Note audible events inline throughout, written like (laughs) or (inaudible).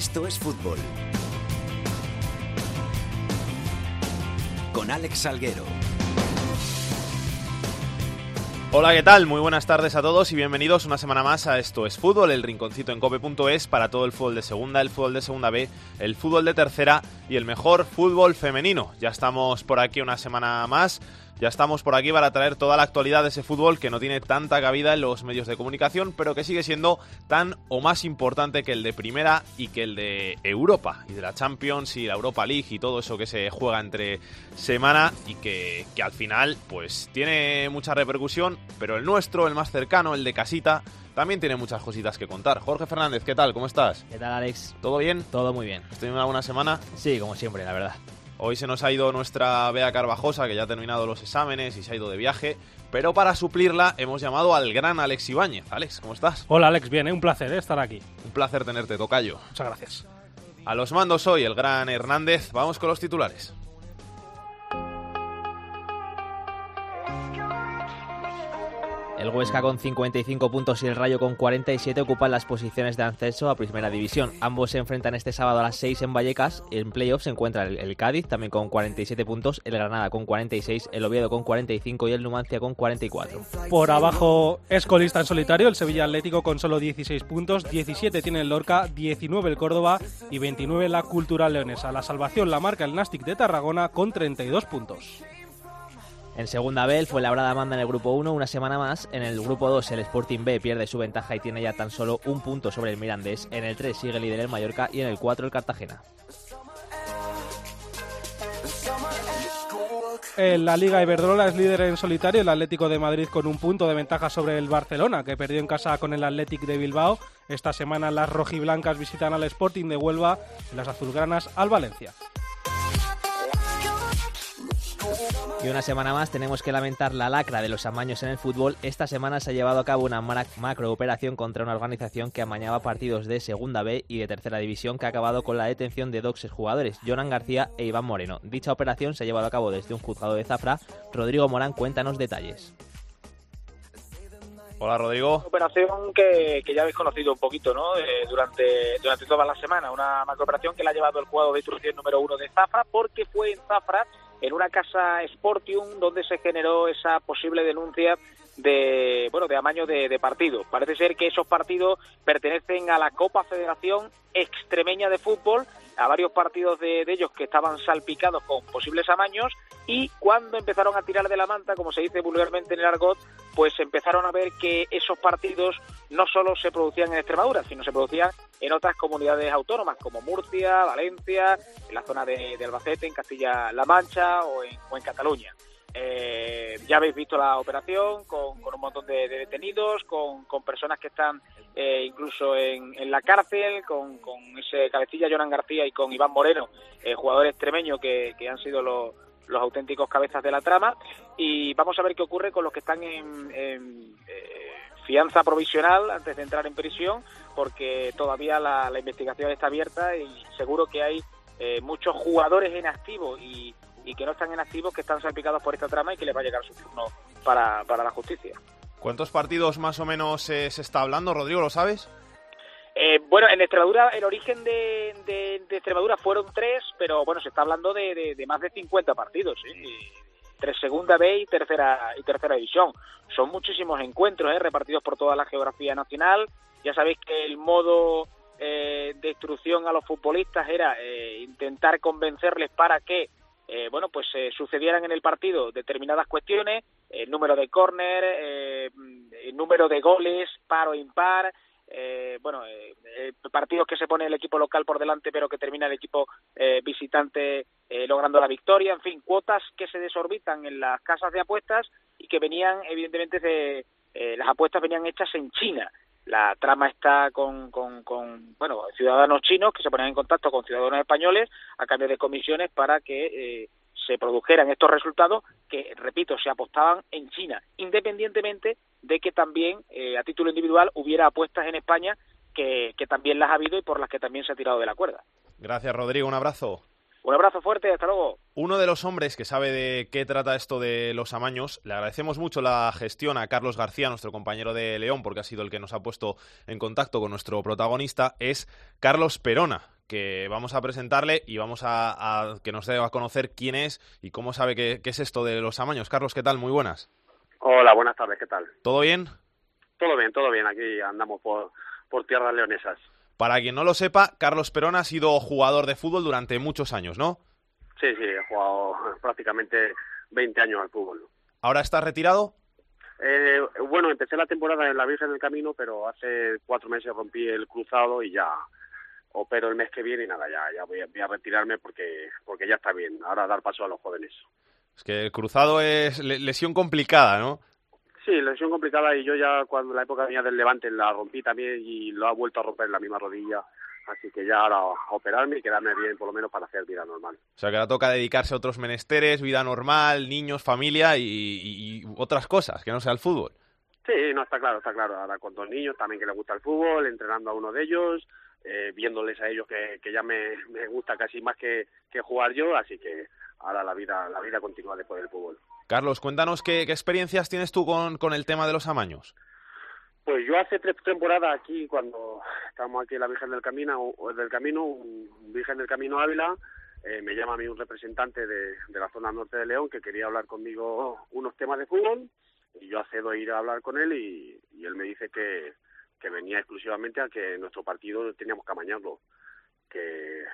Esto es fútbol. Con Alex Salguero. Hola, ¿qué tal? Muy buenas tardes a todos y bienvenidos una semana más a Esto es Fútbol, el rinconcito en cope.es para todo el fútbol de segunda, el fútbol de segunda B, el fútbol de tercera y el mejor fútbol femenino. Ya estamos por aquí una semana más ya estamos por aquí para traer toda la actualidad de ese fútbol que no tiene tanta cabida en los medios de comunicación, pero que sigue siendo tan o más importante que el de Primera y que el de Europa, y de la Champions y la Europa League y todo eso que se juega entre semana y que, que al final pues tiene mucha repercusión, pero el nuestro, el más cercano, el de casita, también tiene muchas cositas que contar. Jorge Fernández, ¿qué tal? ¿Cómo estás? ¿Qué tal, Alex? ¿Todo bien? Todo muy bien. ¿Has tenido una buena semana? Sí, como siempre, la verdad. Hoy se nos ha ido nuestra Bea Carvajosa, que ya ha terminado los exámenes y se ha ido de viaje. Pero para suplirla hemos llamado al gran Alex Ibáñez. Alex, ¿cómo estás? Hola Alex, bien, ¿eh? un placer ¿eh? estar aquí. Un placer tenerte, Tocayo. Muchas gracias. A los mandos hoy el gran Hernández. Vamos con los titulares. El Huesca con 55 puntos y el Rayo con 47 ocupan las posiciones de ascenso a Primera División. Ambos se enfrentan este sábado a las 6 en Vallecas. En playoffs se encuentra el, Cádiz también con 47 puntos, el Granada con 46, el Oviedo con 45 y el Numancia con 44. Por abajo es colista en solitario el Sevilla Atlético con solo 16 puntos, 17 tiene el Lorca, 19 el Córdoba y 29 la Cultural Leonesa. La salvación la marca el Nastic de Tarragona con 32 puntos. En segunda B, el Fuenlabrada manda en el grupo 1 una semana más. En el grupo 2, el Sporting B pierde su ventaja y tiene ya tan solo un punto sobre el Mirandés. En el 3 sigue líder el Mallorca y en el 4 el Cartagena. En la Liga Iberdrola es líder en solitario el Atlético de Madrid con un punto de ventaja sobre el Barcelona, que perdió en casa con el Athletic de Bilbao. Esta semana las rojiblancas visitan al Sporting de Huelva y las azulgranas al Valencia. Y una semana más tenemos que lamentar la lacra de los amaños en el fútbol. Esta semana se ha llevado a cabo una macro operación contra una organización que amañaba partidos de Segunda B y de Tercera División que ha acabado con la detención de dos jugadores, Jonan García e Iván Moreno. Dicha operación se ha llevado a cabo desde un juzgado de Zafra. Rodrigo Morán, cuéntanos detalles. Hola Rodrigo. operación que, ya habéis conocido un poquito ¿no? Eh, durante, durante toda la semana. Una macrooperación que la ha llevado el jugador de instrucción número uno de Zafra porque fue en Zafra en una casa Sportium donde se generó esa posible denuncia de bueno de amaño de, partidos. Parece ser que esos partidos pertenecen a la Copa Federación Extremeña de Fútbol, a varios partidos de, ellos que estaban salpicados con posibles amaños y cuando empezaron a tirar de la manta, como se dice vulgarmente en el argot, pues empezaron a ver que esos partidos no solo se producían en Extremadura, sino se producían en otras comunidades autónomas como Murcia, Valencia, en la zona de, Albacete, en Castilla-La Mancha o en, Cataluña. Eh, ya habéis visto la operación con, un montón de, detenidos, con, personas que están eh, incluso en, la cárcel, con, ese cabecilla Jonan García y con Iván Moreno, eh, jugadores extremeños que, han sido los, auténticos cabezas de la trama. Y vamos a ver qué ocurre con los que están en, fianza provisional antes de entrar en prisión, porque todavía la, investigación está abierta y seguro que hay eh, muchos jugadores en activo y, que no están en activo que están salpicados por esta trama y que les va a llegar su turno para, la justicia. ¿Cuántos partidos más o menos eh, se está hablando, Rodrigo? ¿Lo sabes? Eh, bueno, en Extremadura, el origen de, Extremadura fueron tres, pero bueno, se está hablando de, más de 50 partidos. ¿eh? entre segunda B y tercera y tercera división. Son muchísimos encuentros ¿eh? repartidos por toda la geografía nacional. Ya sabéis que el modo eh, de instrucción a los futbolistas era eh, intentar convencerles para que bueno pues sucedieran en el partido determinadas cuestiones, el número de córner, el número de goles, par o impar, eh, bueno, eh, eh, partidos que se pone el equipo local por delante, pero que termina el equipo eh, visitante logrando la victoria, en fin, cuotas que se desorbitan en las casas de apuestas y que venían, evidentemente, de, las apuestas venían hechas en China. La trama está con, con, bueno, ciudadanos chinos que se ponen en contacto con ciudadanos españoles a cambio de comisiones para que se produjeran estos resultados que, repito, se apostaban en China, independientemente de que también eh, a título individual hubiera apuestas en España que, también las ha habido y por las que también se ha tirado de la cuerda. Gracias, Rodrigo. Un abrazo. Un abrazo fuerte, hasta luego. Uno de los hombres que sabe de qué trata esto de los amaños, le agradecemos mucho la gestión a Carlos García, nuestro compañero de León, porque ha sido el que nos ha puesto en contacto con nuestro protagonista, es Carlos Perona, que vamos a presentarle y vamos a, que nos dé a conocer quién es y cómo sabe qué, qué es esto de los amaños. Carlos, ¿qué tal? Muy buenas. Hola, buenas tardes, ¿qué tal? ¿Todo bien? Todo bien, todo bien, aquí andamos por, por tierras leonesas. Para quien no lo sepa, Carlos Perón ha sido jugador de fútbol durante muchos años, ¿no? Sí, sí, he jugado prácticamente 20 años al fútbol. ¿Ahora estás retirado? Eh, bueno, empecé la temporada en la Virgen del Camino, pero hace cuatro meses rompí el cruzado y ya opero el mes que viene y nada, ya, ya voy, a, voy a retirarme porque, porque ya está bien. Ahora dar paso a los jóvenes. Es que el cruzado es lesión complicada, ¿no? Sí, lesión complicada y yo ya cuando la época venía del Levante la rompí también y lo ha vuelto a romper en la misma rodilla. Así que ya ahora a operarme y quedarme bien por lo menos para hacer vida normal. O sea que ahora toca dedicarse a otros menesteres, vida normal, niños, familia y, y, otras cosas, que no sea el fútbol. Sí, no, está claro, está claro. Ahora con dos niños también que les gusta el fútbol, entrenando a uno de ellos, eh, viéndoles a ellos que, que ya me, me gusta casi más que, que jugar yo, así que ahora la vida, la vida continúa después del fútbol. Carlos, cuéntanos qué, experiencias tienes tú con, con el tema de los amaños. Pues yo hace tres temporadas aquí, cuando estamos aquí en la Virgen del Camino, del Camino, un Virgen del Camino Ávila, eh, me llama a mí un representante de, de, la zona norte de León que quería hablar conmigo unos temas de fútbol y yo accedo a ir a hablar con él y, y él me dice que, que venía exclusivamente a que nuestro partido teníamos que amañarlo que,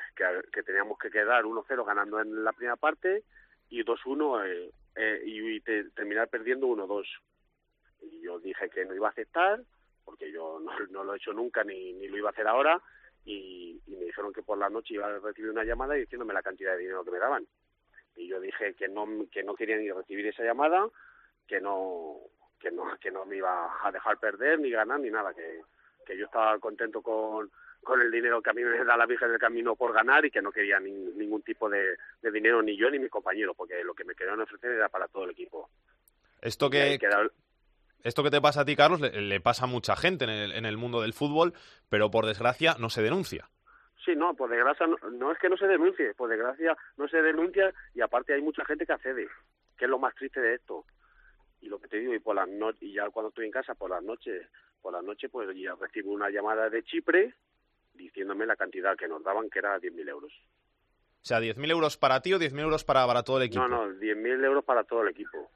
que, teníamos que quedar 1-0 ganando en la primera parte y 2-1 eh, eh, y, terminar perdiendo 1-2. Y yo dije que no iba a aceptar, porque yo no, no lo he hecho nunca ni, ni lo iba a hacer ahora, y, y, me dijeron que por la noche iba a recibir una llamada diciéndome la cantidad de dinero que me daban. Y yo dije que no, que no quería ni recibir esa llamada, que no, que no, que no me iba a dejar perder, ni ganar, ni nada, que, que yo estaba contento con, con el dinero que a mí me da la Virgen del Camino por ganar y que no quería ningún tipo de, dinero ni yo ni mis compañeros, porque lo que me querían ofrecer era para todo el equipo. Esto que, esto que te pasa a ti, Carlos, le, pasa a mucha gente en el, en el, mundo del fútbol, pero por desgracia no se denuncia. Sí, no, por desgracia no, es que no se denuncie, por desgracia no se denuncia y aparte hay mucha gente que accede, que es lo más triste de esto. Y lo que te digo, y por las y ya cuando estoy en casa por las noches, por las noches pues ya recibo una llamada de Chipre diciéndome la cantidad que nos daban, que era 10.000 euros. O sea, ¿10.000 euros para ti o 10.000 euros para, para todo el equipo? No, no, 10.000 euros para todo el equipo.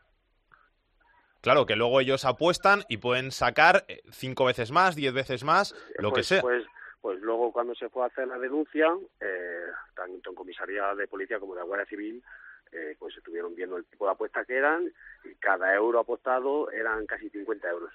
Claro, que luego ellos apuestan y pueden sacar eh, cinco veces más, diez veces más, lo que pues, sea. Pues, pues luego cuando se fue a hacer la denuncia, eh, tanto en comisaría de policía como de Guardia Civil, eh, pues estuvieron viendo el tipo de apuestas que eran y cada euro apostado eran casi 50 euros.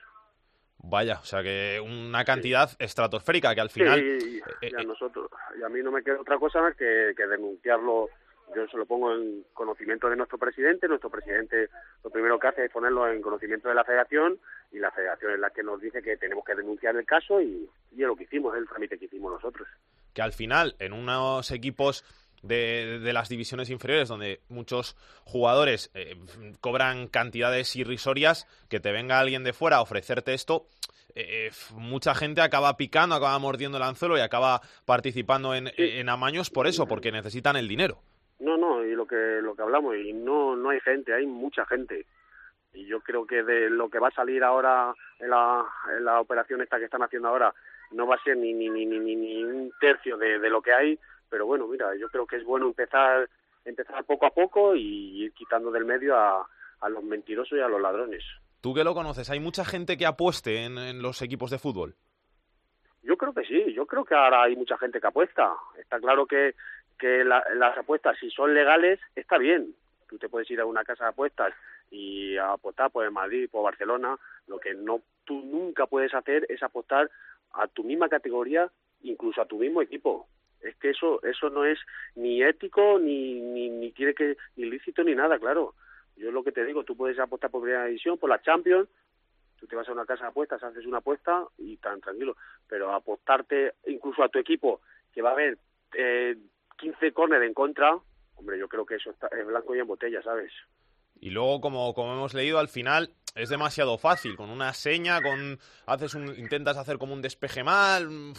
Vaya, o sea que una cantidad estratosférica que al final... Sí, y, a nosotros, y a mí no me queda otra cosa que, que denunciarlo. Yo se lo pongo en conocimiento de nuestro presidente, nuestro presidente lo primero que hace es ponerlo en conocimiento de la federación y la federación es la que nos dice que tenemos que denunciar el caso y, y es lo que hicimos, es el trámite que hicimos nosotros. Que al final, en unos equipos de, de, las divisiones inferiores, donde muchos jugadores eh, cobran cantidades irrisorias, que te venga alguien de fuera a ofrecerte esto, eh, mucha gente acaba picando, acaba mordiendo el anzuelo y acaba participando en, en amaños por eso, porque necesitan el dinero. No, no, y lo que lo que hablamos, y no no hay gente, hay mucha gente. Y yo creo que de lo que va a salir ahora en la, en la operación esta que están haciendo ahora, no va a ser ni ni ni ni, ni un tercio de, de lo que hay pero bueno, mira, yo creo que es bueno empezar empezar poco a poco y ir quitando del medio a, a los mentirosos y a los ladrones. ¿Tú que lo conoces? ¿Hay mucha gente que apueste en, en los equipos de fútbol? Yo creo que sí, yo creo que ahora hay mucha gente que apuesta. Está claro que, que la, las apuestas, si son legales, está bien. Tú te puedes ir a una casa de apuestas y apostar por el Madrid, por Barcelona. Lo que no tú nunca puedes hacer es apostar a tu misma categoría, incluso a tu mismo equipo es que eso eso no es ni ético ni ni, ni quiere que ni lícito ni nada claro. Yo lo que te digo tú puedes apostar por primera división por la Champions tú te vas a una casa de apuestas haces una apuesta y tan tranquilo. Pero apostarte incluso a tu equipo que va a haber eh, 15 córner en contra hombre yo creo que eso está, es blanco y en botella sabes y luego como como hemos leído al final es demasiado fácil. Con una seña con haces un intentas hacer como un despeje mal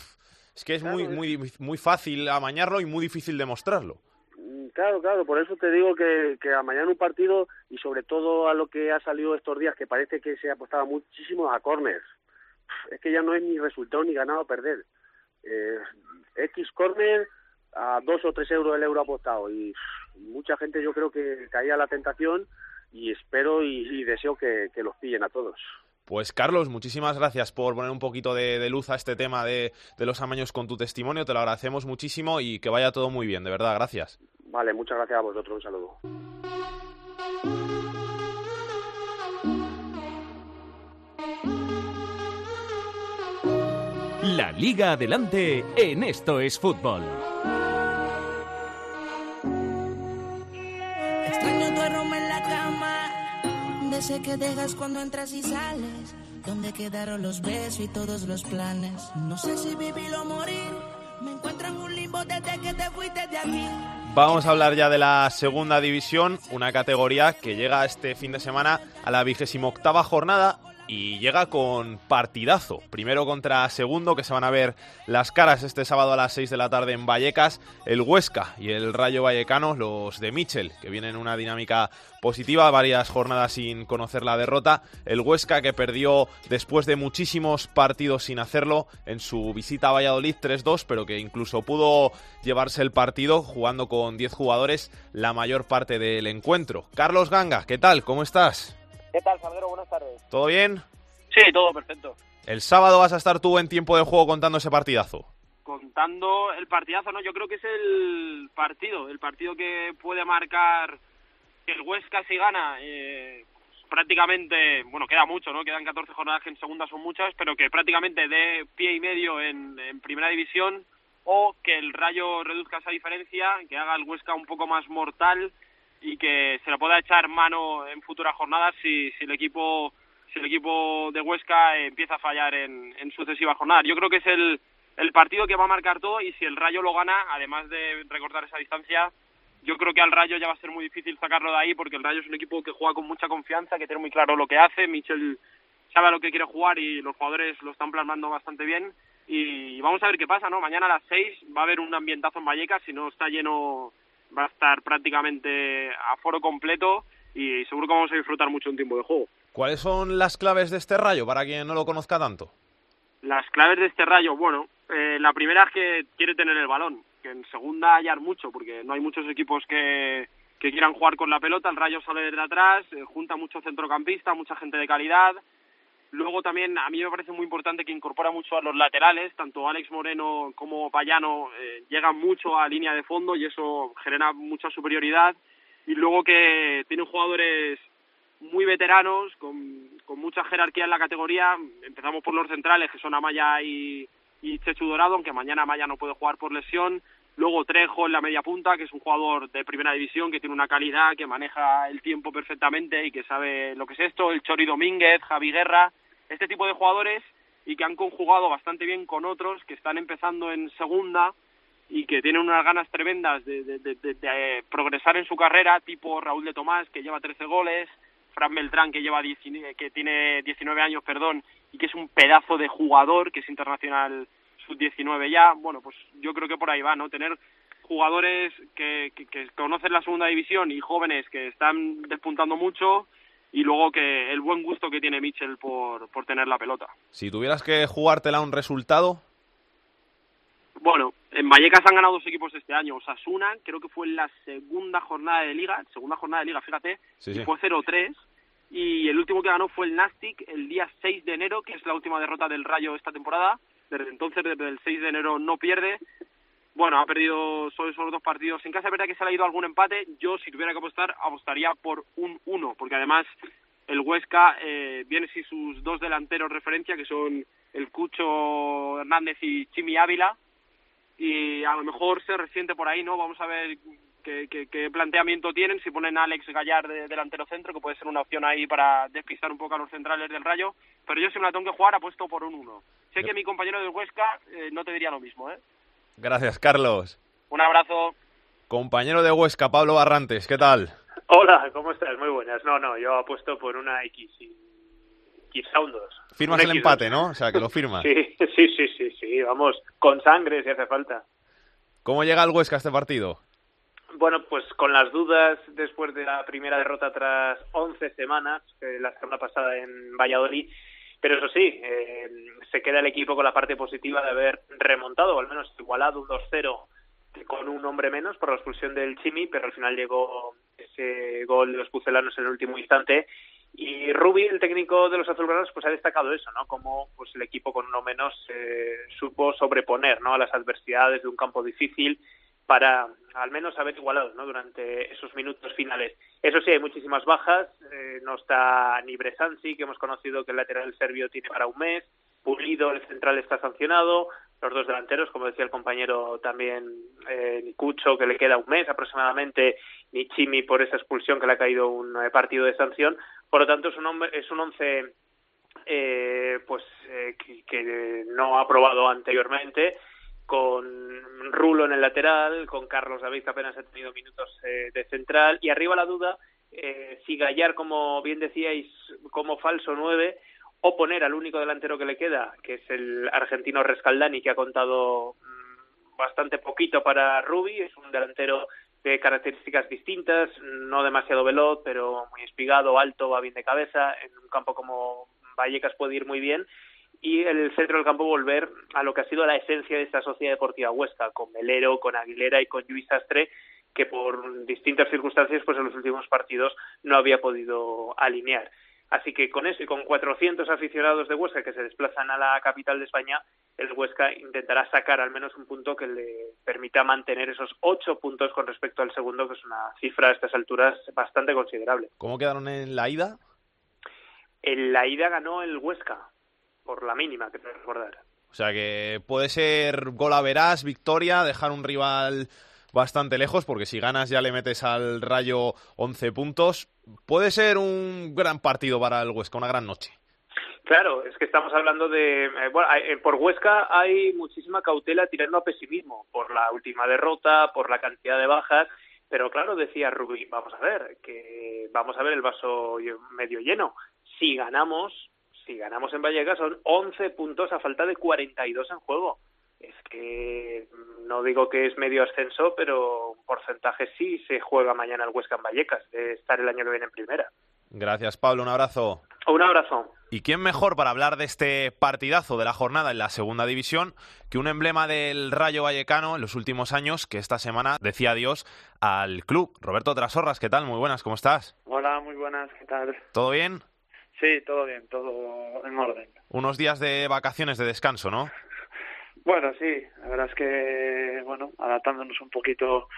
es que es muy, muy, muy fácil amañarlo y muy difícil demostrarlo. Mm, Claro, claro, por eso te digo que, que a mañana un partido y sobre todo a lo que ha salido estos días, que parece que se apostaba muchísimo a corners. Es que ya no es ni resultado ni ganado o perder. Eh, X corner a dos o tres euros el euro apostado y, mucha gente yo creo que caía la tentación y espero y, deseo que, que los pillen a todos. Pues Carlos, muchísimas gracias por poner un poquito de, luz a este tema de, los amaños con tu testimonio, te lo agradecemos muchísimo y que vaya todo muy bien, de verdad, gracias. Vale, muchas gracias a vosotros, un saludo. La Liga Adelante en Esto es Fútbol. Ese que dejas cuando entras y sales. Donde quedaron los besos y todos los planes. No sé si vivir o morir. Me encuentro en un limbo desde que te fuiste de aquí. Vamos a hablar ya de la segunda división, una categoría que llega este fin de semana a la vigésima octava jornada y llega con partidazo. Primero contra segundo, que se van a ver las caras este sábado a las 6 de la tarde en Vallecas, el Huesca y el Rayo Vallecano, los de Michel, que vienen en una dinámica positiva, varias jornadas sin conocer la derrota. El Huesca que perdió después de muchísimos partidos sin hacerlo en su visita a Valladolid 3-2, pero que incluso pudo llevarse el partido jugando con 10 jugadores la mayor parte del encuentro. Carlos Ganga, ¿qué tal? ¿Cómo estás? ¿Qué tal, Sandro? Buenas tardes. ¿Todo bien? Sí, todo perfecto. El sábado vas a estar tú en tiempo de juego contando ese partidazo. Contando el partidazo, ¿no? Yo creo que es el partido, el partido que puede marcar que el Huesca si gana, eh, prácticamente, bueno, queda mucho, ¿no? Quedan 14 jornadas que en segunda son muchas, pero que prácticamente dé pie y medio en, en primera división o que el Rayo reduzca esa diferencia, que haga el Huesca un poco más mortal y que se lo pueda echar mano en futuras jornadas si, si el equipo si el equipo de Huesca empieza a fallar en, en sucesivas jornadas. Yo creo que es el, el partido que va a marcar todo y si el Rayo lo gana, además de recortar esa distancia, yo creo que al Rayo ya va a ser muy difícil sacarlo de ahí porque el Rayo es un equipo que juega con mucha confianza, que tiene muy claro lo que hace, Michel sabe lo que quiere jugar y los jugadores lo están plasmando bastante bien y vamos a ver qué pasa, ¿no? Mañana a las seis va a haber un ambientazo en Vallecas, si no está lleno va a estar prácticamente a foro completo y seguro que vamos a disfrutar mucho un tiempo de juego. ¿Cuáles son las claves de este rayo para quien no lo conozca tanto? Las claves de este rayo, bueno, eh, la primera es que quiere tener el balón, que en segunda hallar mucho, porque no hay muchos equipos que, que quieran jugar con la pelota, el rayo sale desde atrás, eh, junta mucho centrocampista, mucha gente de calidad, Luego también a mí me parece muy importante que incorpora mucho a los laterales, tanto Alex Moreno como Payano eh, llegan mucho a línea de fondo y eso genera mucha superioridad. Y luego que tiene jugadores muy veteranos, con, con mucha jerarquía en la categoría. Empezamos por los centrales, que son Amaya y, y Chechu Dorado, aunque mañana Amaya no puede jugar por lesión. Luego Trejo en la media punta, que es un jugador de primera división, que tiene una calidad, que maneja el tiempo perfectamente y que sabe lo que es esto. El Chori Domínguez, Javi Guerra, este tipo de jugadores y que han conjugado bastante bien con otros que están empezando en segunda y que tienen unas ganas tremendas de, de, eh, progresar en su carrera, tipo Raúl de Tomás, que lleva 13 goles, Fran Beltrán, que, lleva que tiene 19 años, perdón, y que es un pedazo de jugador, que es internacional sub-19 ya, bueno, pues yo creo que por ahí va, ¿no? Tener jugadores que, que, conocen la segunda división y jóvenes que están despuntando mucho y luego que el buen gusto que tiene Mitchell por, por tener la pelota. Si tuvieras que jugártela un resultado. Bueno, en Vallecas han ganado dos equipos este año. Osasuna, creo que fue en la segunda jornada de liga, segunda jornada de liga, fíjate, y fue 0-3. Y el último que ganó fue el Nastic el día 6 de enero, que es la última derrota del Rayo esta temporada desde entonces, desde el 6 de enero, no pierde. Bueno, ha perdido solo esos dos partidos en casa. Verdad que se le ha ido algún empate. Yo, si tuviera que apostar, apostaría por un 1, porque además el Huesca eh, viene sin sus dos delanteros referencia, que son el Cucho Hernández y Chimi Ávila. Y a lo mejor se resiente por ahí, ¿no? Vamos a ver qué, planteamiento tienen, si ponen a Alex Gallar de delantero centro, que puede ser una opción ahí para despistar un poco a los centrales del Rayo, pero yo si me la tengo que jugar apuesto por un 1. Sé que mi compañero del Huesca eh, no te diría lo mismo, ¿eh? Gracias, Carlos. Un abrazo. Compañero de Huesca, Pablo Barrantes, ¿qué tal? Hola, ¿cómo estás? Muy buenas. No, no, yo apuesto por una X y quizá un 2. Firmas el empate, ¿no? O sea, que lo firmas. sí, (laughs) sí, sí, sí, sí, vamos, con sangre si hace falta. ¿Cómo llega el Huesca a este partido? Bueno, pues con las dudas después de la primera derrota tras 11 semanas, la semana pasada en Valladolid, pero eso sí, eh, se queda el equipo con la parte positiva de haber remontado, o al menos igualado un 2-0 con un hombre menos por la expulsión del Chimi, pero al final llegó ese gol de los pucelanos en el último instante. Y Rubi, el técnico de los azulgranas, pues ha destacado eso, ¿no? Como pues el equipo con uno menos eh, supo sobreponer, ¿no? A las adversidades de un campo difícil para al menos haber igualado ¿no? durante esos minutos finales. Eso sí, hay muchísimas bajas. Eh, no está ni Bresansi, que hemos conocido que el lateral serbio tiene para un mes. Pulido, el central, está sancionado. Los dos delanteros, como decía el compañero también, eh, Nicucho, que le queda un mes aproximadamente, ni Chimi por esa expulsión que le ha caído un eh, partido de sanción. Por lo tanto, es un, es un once eh, pues eh, que, que no ha probado anteriormente con Rulo en el lateral, con Carlos David que apenas ha tenido minutos eh, de central. Y arriba la duda eh, si Gallar, como bien decíais, como falso nueve o poner al único delantero que le queda, que es el argentino Rescaldani, que ha contado mm, bastante poquito para Rubi, es un delantero de características distintas, no demasiado veloz, pero muy espigado, alto, va bien de cabeza, en un campo como Vallecas puede ir muy bien y el centro del campo volver a lo que ha sido la esencia de esta sociedad deportiva Huesca, con Melero, con Aguilera y con Luis Astre, que por distintas circunstancias pues en los últimos partidos no había podido alinear. Así que con eso y con 400 aficionados de Huesca que se desplazan a la capital de España, el Huesca intentará sacar al menos un punto que le permita mantener esos ocho puntos con respecto al segundo, que es una cifra a estas alturas bastante considerable. ¿Cómo quedaron en la ida? En la ida ganó el Huesca, por la mínima, que te recordar. O sea que puede ser gol a verás, victoria, dejar un rival bastante lejos, porque si ganas ya le metes al Rayo 11 puntos. Puede ser un gran partido para el Huesca, una gran noche. Claro, es que estamos hablando de... Eh, bueno, eh, por Huesca hay muchísima cautela tirando a pesimismo, por la última derrota, por la cantidad de bajas, pero claro, decía Rubí, vamos a ver, que vamos a ver el vaso medio lleno. Si ganamos, si ganamos en Vallecas son 11 puntos a falta de 42 en juego. Es que no digo que es medio ascenso, pero un porcentaje sí se juega mañana el Huesca en Vallecas, de estar el año que viene en primera. Gracias, Pablo. Un abrazo. Un abrazo. ¿Y quién mejor para hablar de este partidazo de la jornada en la segunda división que un emblema del Rayo Vallecano en los últimos años que esta semana decía adiós al club? Roberto Trasorras, ¿qué tal? Muy buenas, ¿cómo estás? Hola, muy buenas, ¿qué tal? ¿Todo bien? Sí, todo bien, todo en orden. Unos días de vacaciones, de descanso, ¿no? Bueno, sí, la verdad es que, bueno, adaptándonos un poquito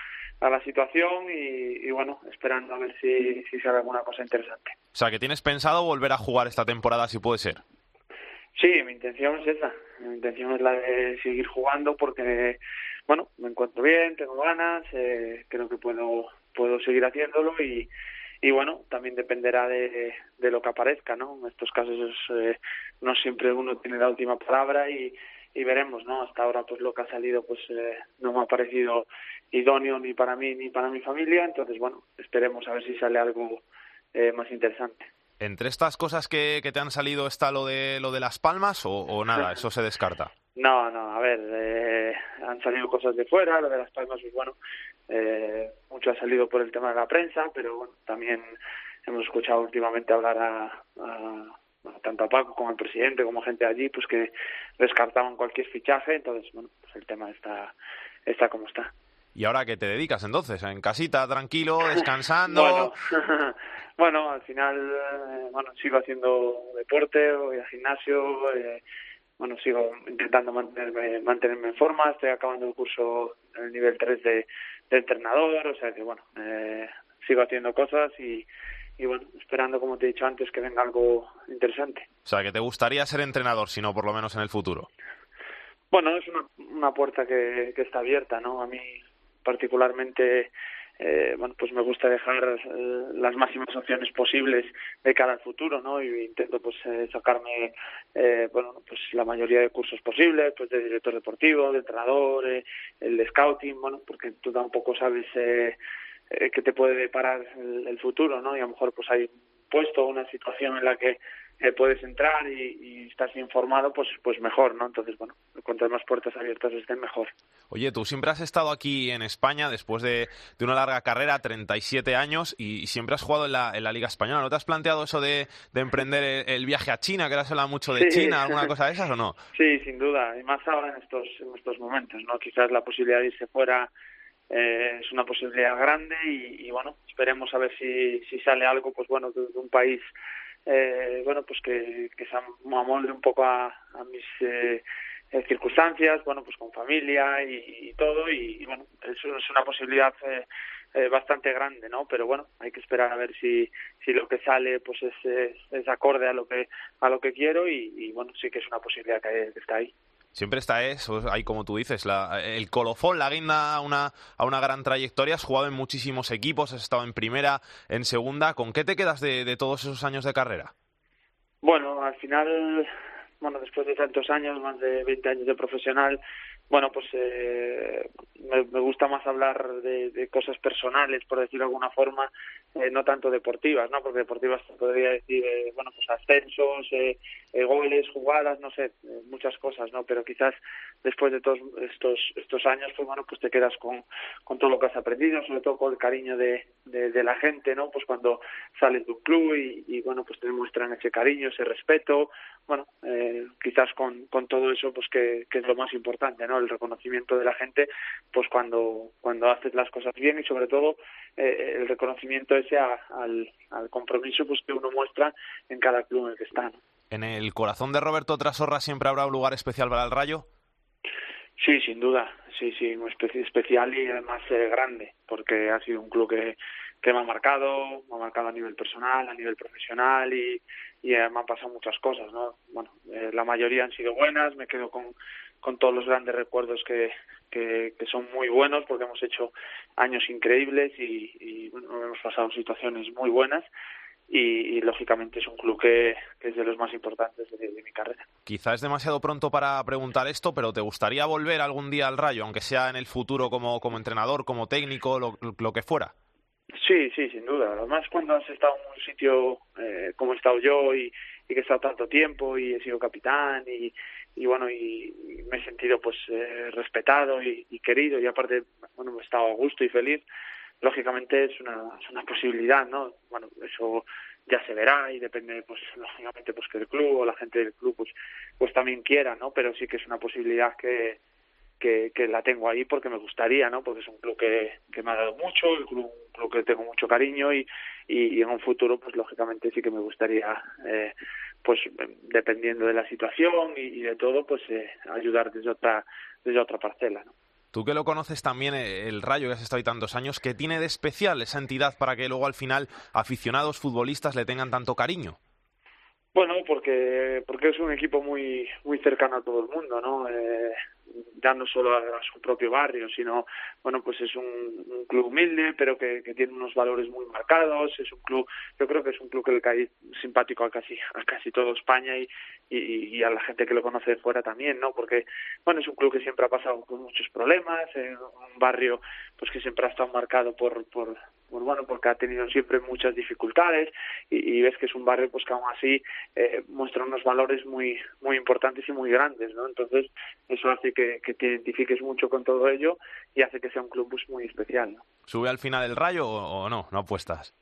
a la situación y, y bueno, esperando a ver si, si sale alguna cosa interesante. O sea, que tienes pensado volver a jugar esta temporada, si puede ser. Sí, mi intención es esa. Mi intención es la de seguir jugando porque, bueno, me encuentro bien, tengo ganas, eh, creo que puedo, puedo seguir haciéndolo y, y bueno, también dependerá de, de lo que aparezca, ¿no? En estos casos eh, no siempre uno tiene la última palabra y, y veremos, ¿no? Hasta ahora pues lo que ha salido pues eh, no me ha parecido idóneo ni para mí ni para mi familia, entonces bueno, esperemos a ver si sale algo eh, más interesante. ¿Entre estas cosas que, que te han salido está lo de lo de las palmas o, o nada, (laughs) eso se descarta? No, no, a ver, eh, han salido cosas de fuera, lo de las palmas, pues bueno, eh, mucho ha salido por el tema de la prensa, pero bueno, también hemos escuchado últimamente hablar a, tanto a Paco como al presidente, como gente allí, pues que descartaban cualquier fichaje, entonces, bueno, pues el tema está, está como está. ¿Y ahora qué te dedicas entonces? ¿En casita, tranquilo, (laughs) descansando? bueno, (laughs) bueno, al final, eh, bueno, sigo haciendo deporte, voy al gimnasio, eh, bueno, sigo intentando mantenerme, mantenerme en forma, estoy acabando el curso en el nivel 3 de, de entrenador, o sea que bueno, eh, sigo haciendo cosas y, y bueno, esperando, como te he dicho antes, que venga algo interesante. O sea, que te gustaría ser entrenador, si no por lo menos en el futuro. Bueno, es una, una puerta que, que está abierta, ¿no? A mí particularmente eh, bueno, pues me gusta dejar eh, las máximas opciones posibles de cara al futuro, ¿no? Y intento pues eh, sacarme, eh, bueno, pues la mayoría de cursos posibles, pues de director deportivo, de entrenador, eh, el de scouting, bueno, porque tú tampoco sabes eh, qué te puede deparar el, el futuro, ¿no? Y a lo mejor pues hay puesto, una situación en la que eh, puedes entrar y, y, estás informado, pues, pues mejor, ¿no? Entonces, bueno, cuantas más puertas abiertas estén, mejor. Oye, tú siempre has estado aquí en España después de, de una larga carrera, 37 años, y, siempre has jugado en la, en la Liga Española. ¿No te has planteado eso de, de emprender el, viaje a China, que ahora se habla mucho de China, alguna cosa de esas o no? Sí, sin duda, y más ahora en estos, en estos momentos, ¿no? Quizás la posibilidad de irse fuera eh, es una posibilidad grande y, y, bueno, esperemos a ver si, si sale algo, pues bueno, de, de un país eh, bueno, pues que, se amolde un poco a, mis eh, eh, circunstancias, bueno, pues con familia y, todo, y, bueno, eso es una posibilidad eh, eh, bastante grande, ¿no? Pero bueno, hay que esperar a ver si, si lo que sale pues es, es, es acorde a lo que a lo que quiero y, y, bueno, sí que es una posibilidad que, que está ahí siempre está eso, ahí como tú dices, la, el colofón, la guinda a una, a una gran trayectoria, has jugado en muchísimos equipos, has estado en primera, en segunda, ¿con qué te quedas de, todos esos años de carrera? Bueno, al final, bueno, después de tantos años, más de 20 años de profesional, bueno, pues eh, me, me, gusta más hablar de, de, cosas personales, por decirlo de alguna forma, eh, no tanto deportivas, ¿no? Porque deportivas podría decir, eh, bueno, pues ascensos, eh, eh, goles, jugadas, no sé, eh, muchas cosas, ¿no? Pero quizás después de todos estos estos años, pues bueno, pues te quedas con, con todo lo que has aprendido, sobre todo con el cariño de, de, la gente, ¿no? Pues cuando sales de un club y, y, bueno, pues te demuestran ese cariño, ese respeto, bueno, eh, quizás con, con todo eso, pues que, que es lo más importante, ¿no? El reconocimiento de la gente, pues cuando, cuando haces las cosas bien y sobre todo el reconocimiento ese a, al, al compromiso pues que uno muestra en cada club en el que está, ¿no? ¿En el corazón de Roberto Trasorra siempre habrá un lugar especial para el Rayo? Sí, sin duda, sí, sí, muy especial y además eh, grande, porque ha sido un club que, que me ha marcado, me ha marcado a nivel personal, a nivel profesional y, y eh, me han pasado muchas cosas, ¿no? Bueno, eh, la mayoría han sido buenas, me quedo con, con todos los grandes recuerdos que, que, que son muy buenos porque hemos hecho años increíbles y, y bueno, hemos pasado situaciones muy buenas y, y, lógicamente es un club que, que, es de los más importantes de, de, mi carrera. Quizá es demasiado pronto para preguntar esto, pero ¿te gustaría volver algún día al Rayo, aunque sea en el futuro como, como entrenador, como técnico, lo, lo que fuera? Sí, sí, sin duda. Además, cuando has estado en un sitio eh, como he estado yo y, y, que he estado tanto tiempo y he sido capitán y, y bueno, y, me he sentido pues eh, respetado y, querido y aparte, bueno, he estado a gusto y feliz, lógicamente es una, es una posibilidad, ¿no? Bueno, eso ya se verá y depende, pues, lógicamente, pues que el club o la gente del club, pues, pues también quiera, ¿no? Pero sí que es una posibilidad que, que, que la tengo ahí porque me gustaría, ¿no? Porque es un club que, que me ha dado mucho, el club, un club que tengo mucho cariño y, y, y en un futuro, pues lógicamente sí que me gustaría, eh, pues dependiendo de la situación y, y de todo, pues eh, ayudar desde otra, desde otra parcela, ¿no? Tú que lo conoces también, el Rayo, que has estado ahí tantos años, ¿qué tiene de especial esa entidad para que luego al final aficionados futbolistas le tengan tanto cariño? Bueno, porque porque es un equipo muy muy cercano a todo el mundo, ¿no? Eh, ya no solo a, su propio barrio, sino, bueno, pues es un, club humilde, pero que, que, tiene unos valores muy marcados, es un club, yo creo que es un club que le cae simpático a casi, a casi toda España y, y, a la gente que lo conoce de fuera también, ¿no? Porque, bueno, es un club que siempre ha pasado con muchos problemas, eh, un barrio, pues que siempre ha estado marcado por, por, bueno, porque ha tenido siempre muchas dificultades y, y ves que es un barrio, pues que aún así eh, muestra unos valores muy, muy importantes y muy grandes, ¿no? Entonces, eso hace que, que, te identifiques mucho con todo ello y hace que sea un club pues, muy especial. ¿no? ¿Sube al final el rayo o, o, no? ¿No apuestas?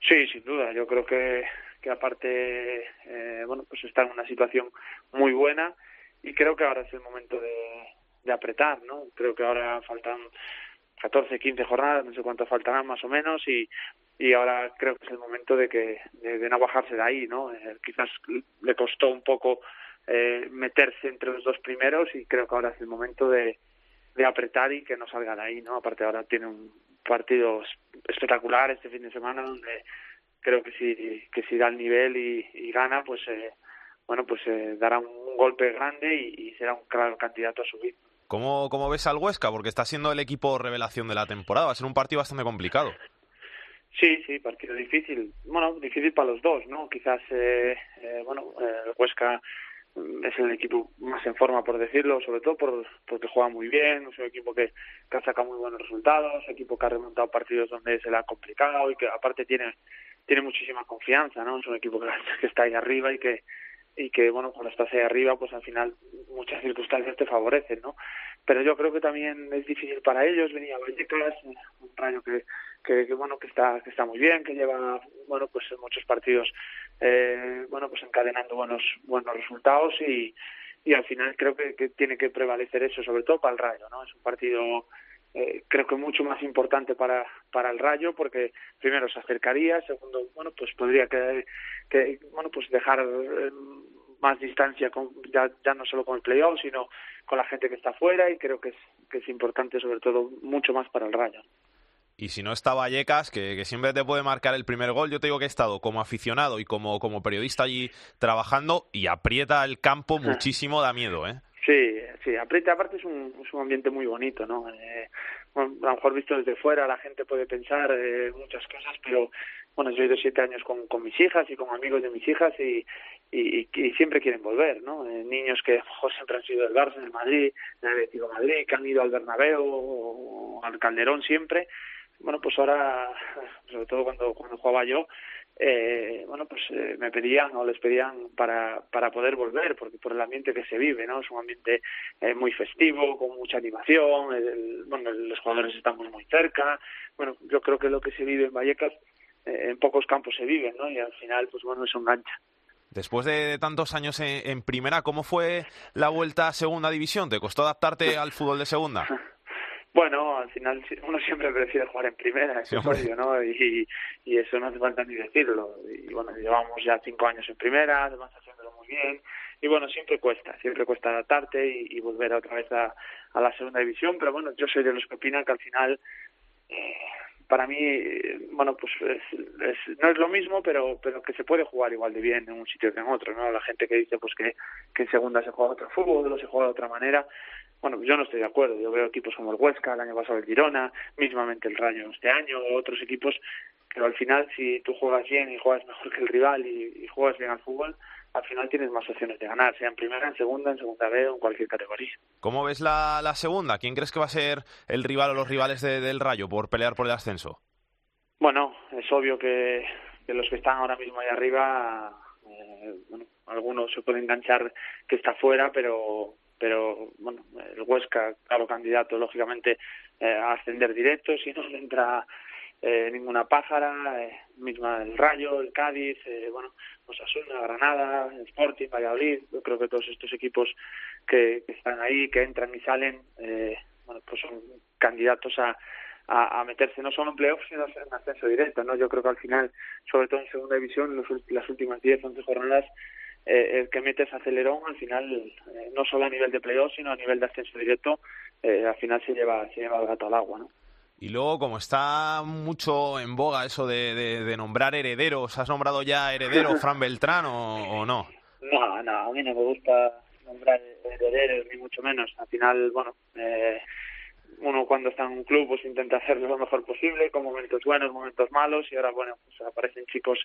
Sí, sin duda. Yo creo que, que aparte, eh, bueno, pues está en una situación muy buena y creo que ahora es el momento de, de apretar, ¿no? Creo que ahora faltan 14, 15 jornadas, no sé cuánto faltarán más o menos y, y ahora creo que es el momento de que de, de no bajarse de ahí, ¿no? Eh, quizás le costó un poco eh, meterse entre los dos primeros y creo que ahora es el momento de, de apretar y que no salga de ahí, ¿no? Aparte ahora tiene un partido espectacular este fin de semana donde creo que si que si da el nivel y, y gana, pues eh, bueno, pues eh, dará un, un, golpe grande y, y, será un claro candidato a subir. ¿Cómo, ¿Cómo ves al Huesca? Porque está siendo el equipo revelación de la temporada. Va a ser un partido bastante complicado. Sí, sí, partido difícil. Bueno, difícil para los dos, ¿no? Quizás, eh, eh, bueno, el Huesca es el equipo más en forma, por decirlo, sobre todo por, porque juega muy bien, es un equipo que, que ha sacado muy buenos resultados, equipo que ha remontado partidos donde se le ha complicado y que aparte tiene tiene muchísima confianza, ¿no? Es un equipo que, (laughs) que está ahí arriba y que y que bueno cuando estás ahí arriba pues al final muchas circunstancias te favorecen no pero yo creo que también es difícil para ellos venía Vallecas un rayo que, que, bueno que está que está muy bien que lleva bueno pues muchos partidos eh, bueno pues encadenando buenos buenos resultados y y al final creo que, que tiene que prevalecer eso sobre todo para el rayo no es un partido eh, creo que mucho más importante para, para el Rayo porque primero se acercaría, segundo, bueno, pues podría que, que bueno, pues dejar eh, más distancia con, ya, ya no solo con el playoff, sino con la gente que está afuera y creo que es, que es importante sobre todo mucho más para el Rayo. Y si no está Vallecas, que, que, siempre te puede marcar el primer gol, yo te digo que he estado como aficionado y como, como periodista allí trabajando y aprieta el campo (laughs) muchísimo, da miedo, ¿eh? Sí, sí, aprieta aparte es un, es un ambiente muy bonito, ¿no? Eh, bueno, a lo mejor visto desde fuera la gente puede pensar eh, muchas cosas, pero bueno, yo he ido siete años con, con mis hijas y con amigos de mis hijas y, y, y siempre quieren volver, ¿no? Eh, niños que a lo mejor siempre han sido del Barça, del Madrid, del Atlético de Madrid, que han ido al Bernabéu o al Calderón siempre, bueno, pues ahora, sobre todo cuando, cuando jugaba yo, eh, bueno, pues eh, me pedían o les pedían para, para poder volver, porque por el ambiente que se vive, ¿no? Es un ambiente eh, muy festivo, con mucha animación, el, bueno, los jugadores estamos muy cerca, bueno, yo creo que lo que se vive en Vallecas, eh, en pocos campos se vive, ¿no? Y al final, pues bueno, eso engancha. Después de tantos años en, en primera, ¿cómo fue la vuelta a segunda división? ¿Te costó adaptarte al fútbol de segunda? (laughs) Bueno, al final uno siempre prefiere jugar en primera, es obvio, ¿no? Y, y eso no hace falta ni decirlo. Y bueno, llevamos ya cinco años en primera, además haciéndolo muy bien. Y bueno, siempre cuesta, siempre cuesta adaptarte y, y volver otra vez a, a, la segunda división. Pero bueno, yo soy de los que opinan que al final, eh, para mí, bueno, pues es, es, no es lo mismo, pero pero que se puede jugar igual de bien en un sitio que en otro, ¿no? La gente que dice pues que, que en segunda se juega otro fútbol o se juega de otra manera, bueno, yo no estoy de acuerdo. Yo veo equipos como el Huesca, el año pasado el Girona, mismamente el Rayo este año, otros equipos, pero al final si tú juegas bien y juegas mejor que el rival y, y juegas bien al fútbol, al final tienes más opciones de ganar, sea en primera, en segunda, en segunda B o en cualquier categoría. ¿Cómo ves la, la segunda? ¿Quién crees que va a ser el rival o los rivales de, del Rayo por pelear por el ascenso? Bueno, es obvio que, que los que están ahora mismo ahí arriba, eh, bueno, algunos se pueden enganchar que está fuera, pero pero bueno, el Huesca, claro, candidato lógicamente eh, a ascender directo, si no le entra eh, ninguna pájara, eh, misma el Rayo, el Cádiz, eh, bueno, Osasuna, Granada, Sporting, Valladolid, yo creo que todos estos equipos que, están ahí, que entran y salen, eh, bueno, pues son candidatos a, a, a, meterse no solo en playoffs sino en ascenso directo, ¿no? Yo creo que al final, sobre todo en segunda división, los, las últimas 10, 11 jornadas, eh, el que metes acelerón al final eh, no solo a nivel de playoff sino a nivel de ascenso directo eh, al final se lleva se lleva el gato al agua no y luego como está mucho en boga eso de, de, de nombrar herederos has nombrado ya heredero (laughs) Fran Beltrán o, o, no no no a mí no me gusta nombrar herederos ni mucho menos. Al final bueno eh, uno cuando está en un club pues intenta hacerlo lo mejor posible con momentos buenos momentos malos y ahora bueno pues aparecen chicos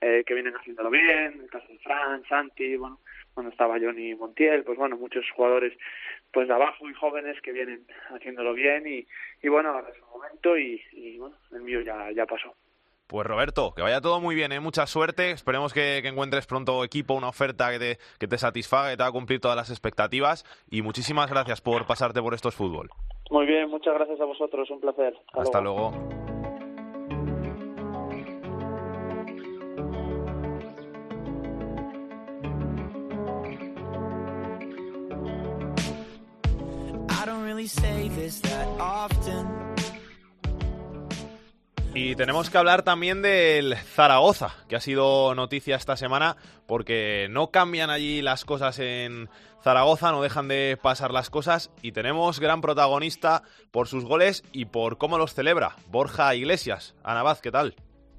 eh, que vienen haciéndolo bien, el caso de Fran, Santi, bueno, cuando estaba Johnny Montiel, pues bueno, muchos jugadores pues de abajo y jóvenes que vienen haciéndolo bien y, y bueno, ahora es un momento y, bueno, el mío ya, ya pasó. Pues Roberto, que vaya todo muy bien, ¿eh? mucha suerte. Esperemos que, que, encuentres pronto equipo, una oferta que te, que te satisfaga, que te haga cumplir todas las expectativas. Y muchísimas gracias por pasarte por estos fútbol. Muy bien, muchas gracias a vosotros, un placer. Hasta, Hasta luego. luego. Y tenemos que hablar también del Zaragoza, que ha sido noticia esta semana, porque no cambian allí las cosas en Zaragoza, no dejan de pasar las cosas, y tenemos gran protagonista por sus goles y por cómo los celebra, Borja Iglesias. Ana Vaz, ¿qué tal?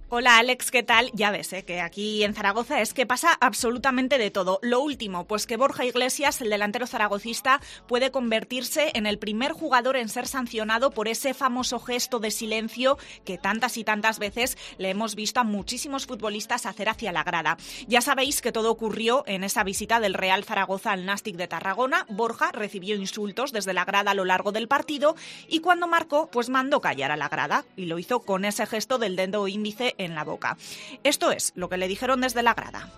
Hola Alex, ¿qué tal? Ya ves, ¿eh? que aquí en Zaragoza es que pasa absolutamente de todo. Lo último, pues que Borja Iglesias, el delantero zaragocista, puede convertirse en el primer jugador en ser sancionado por ese famoso gesto de silencio que tantas y tantas veces le hemos visto a muchísimos futbolistas hacer hacia la grada. Ya sabéis que todo ocurrió en esa visita del Real Zaragoza al Nastic de Tarragona. Borja recibió insultos desde la grada a lo largo del partido y cuando marcó, pues mandó callar a la grada y lo hizo con ese gesto del dedo índice en la boca. Esto es lo que le dijeron desde la grada.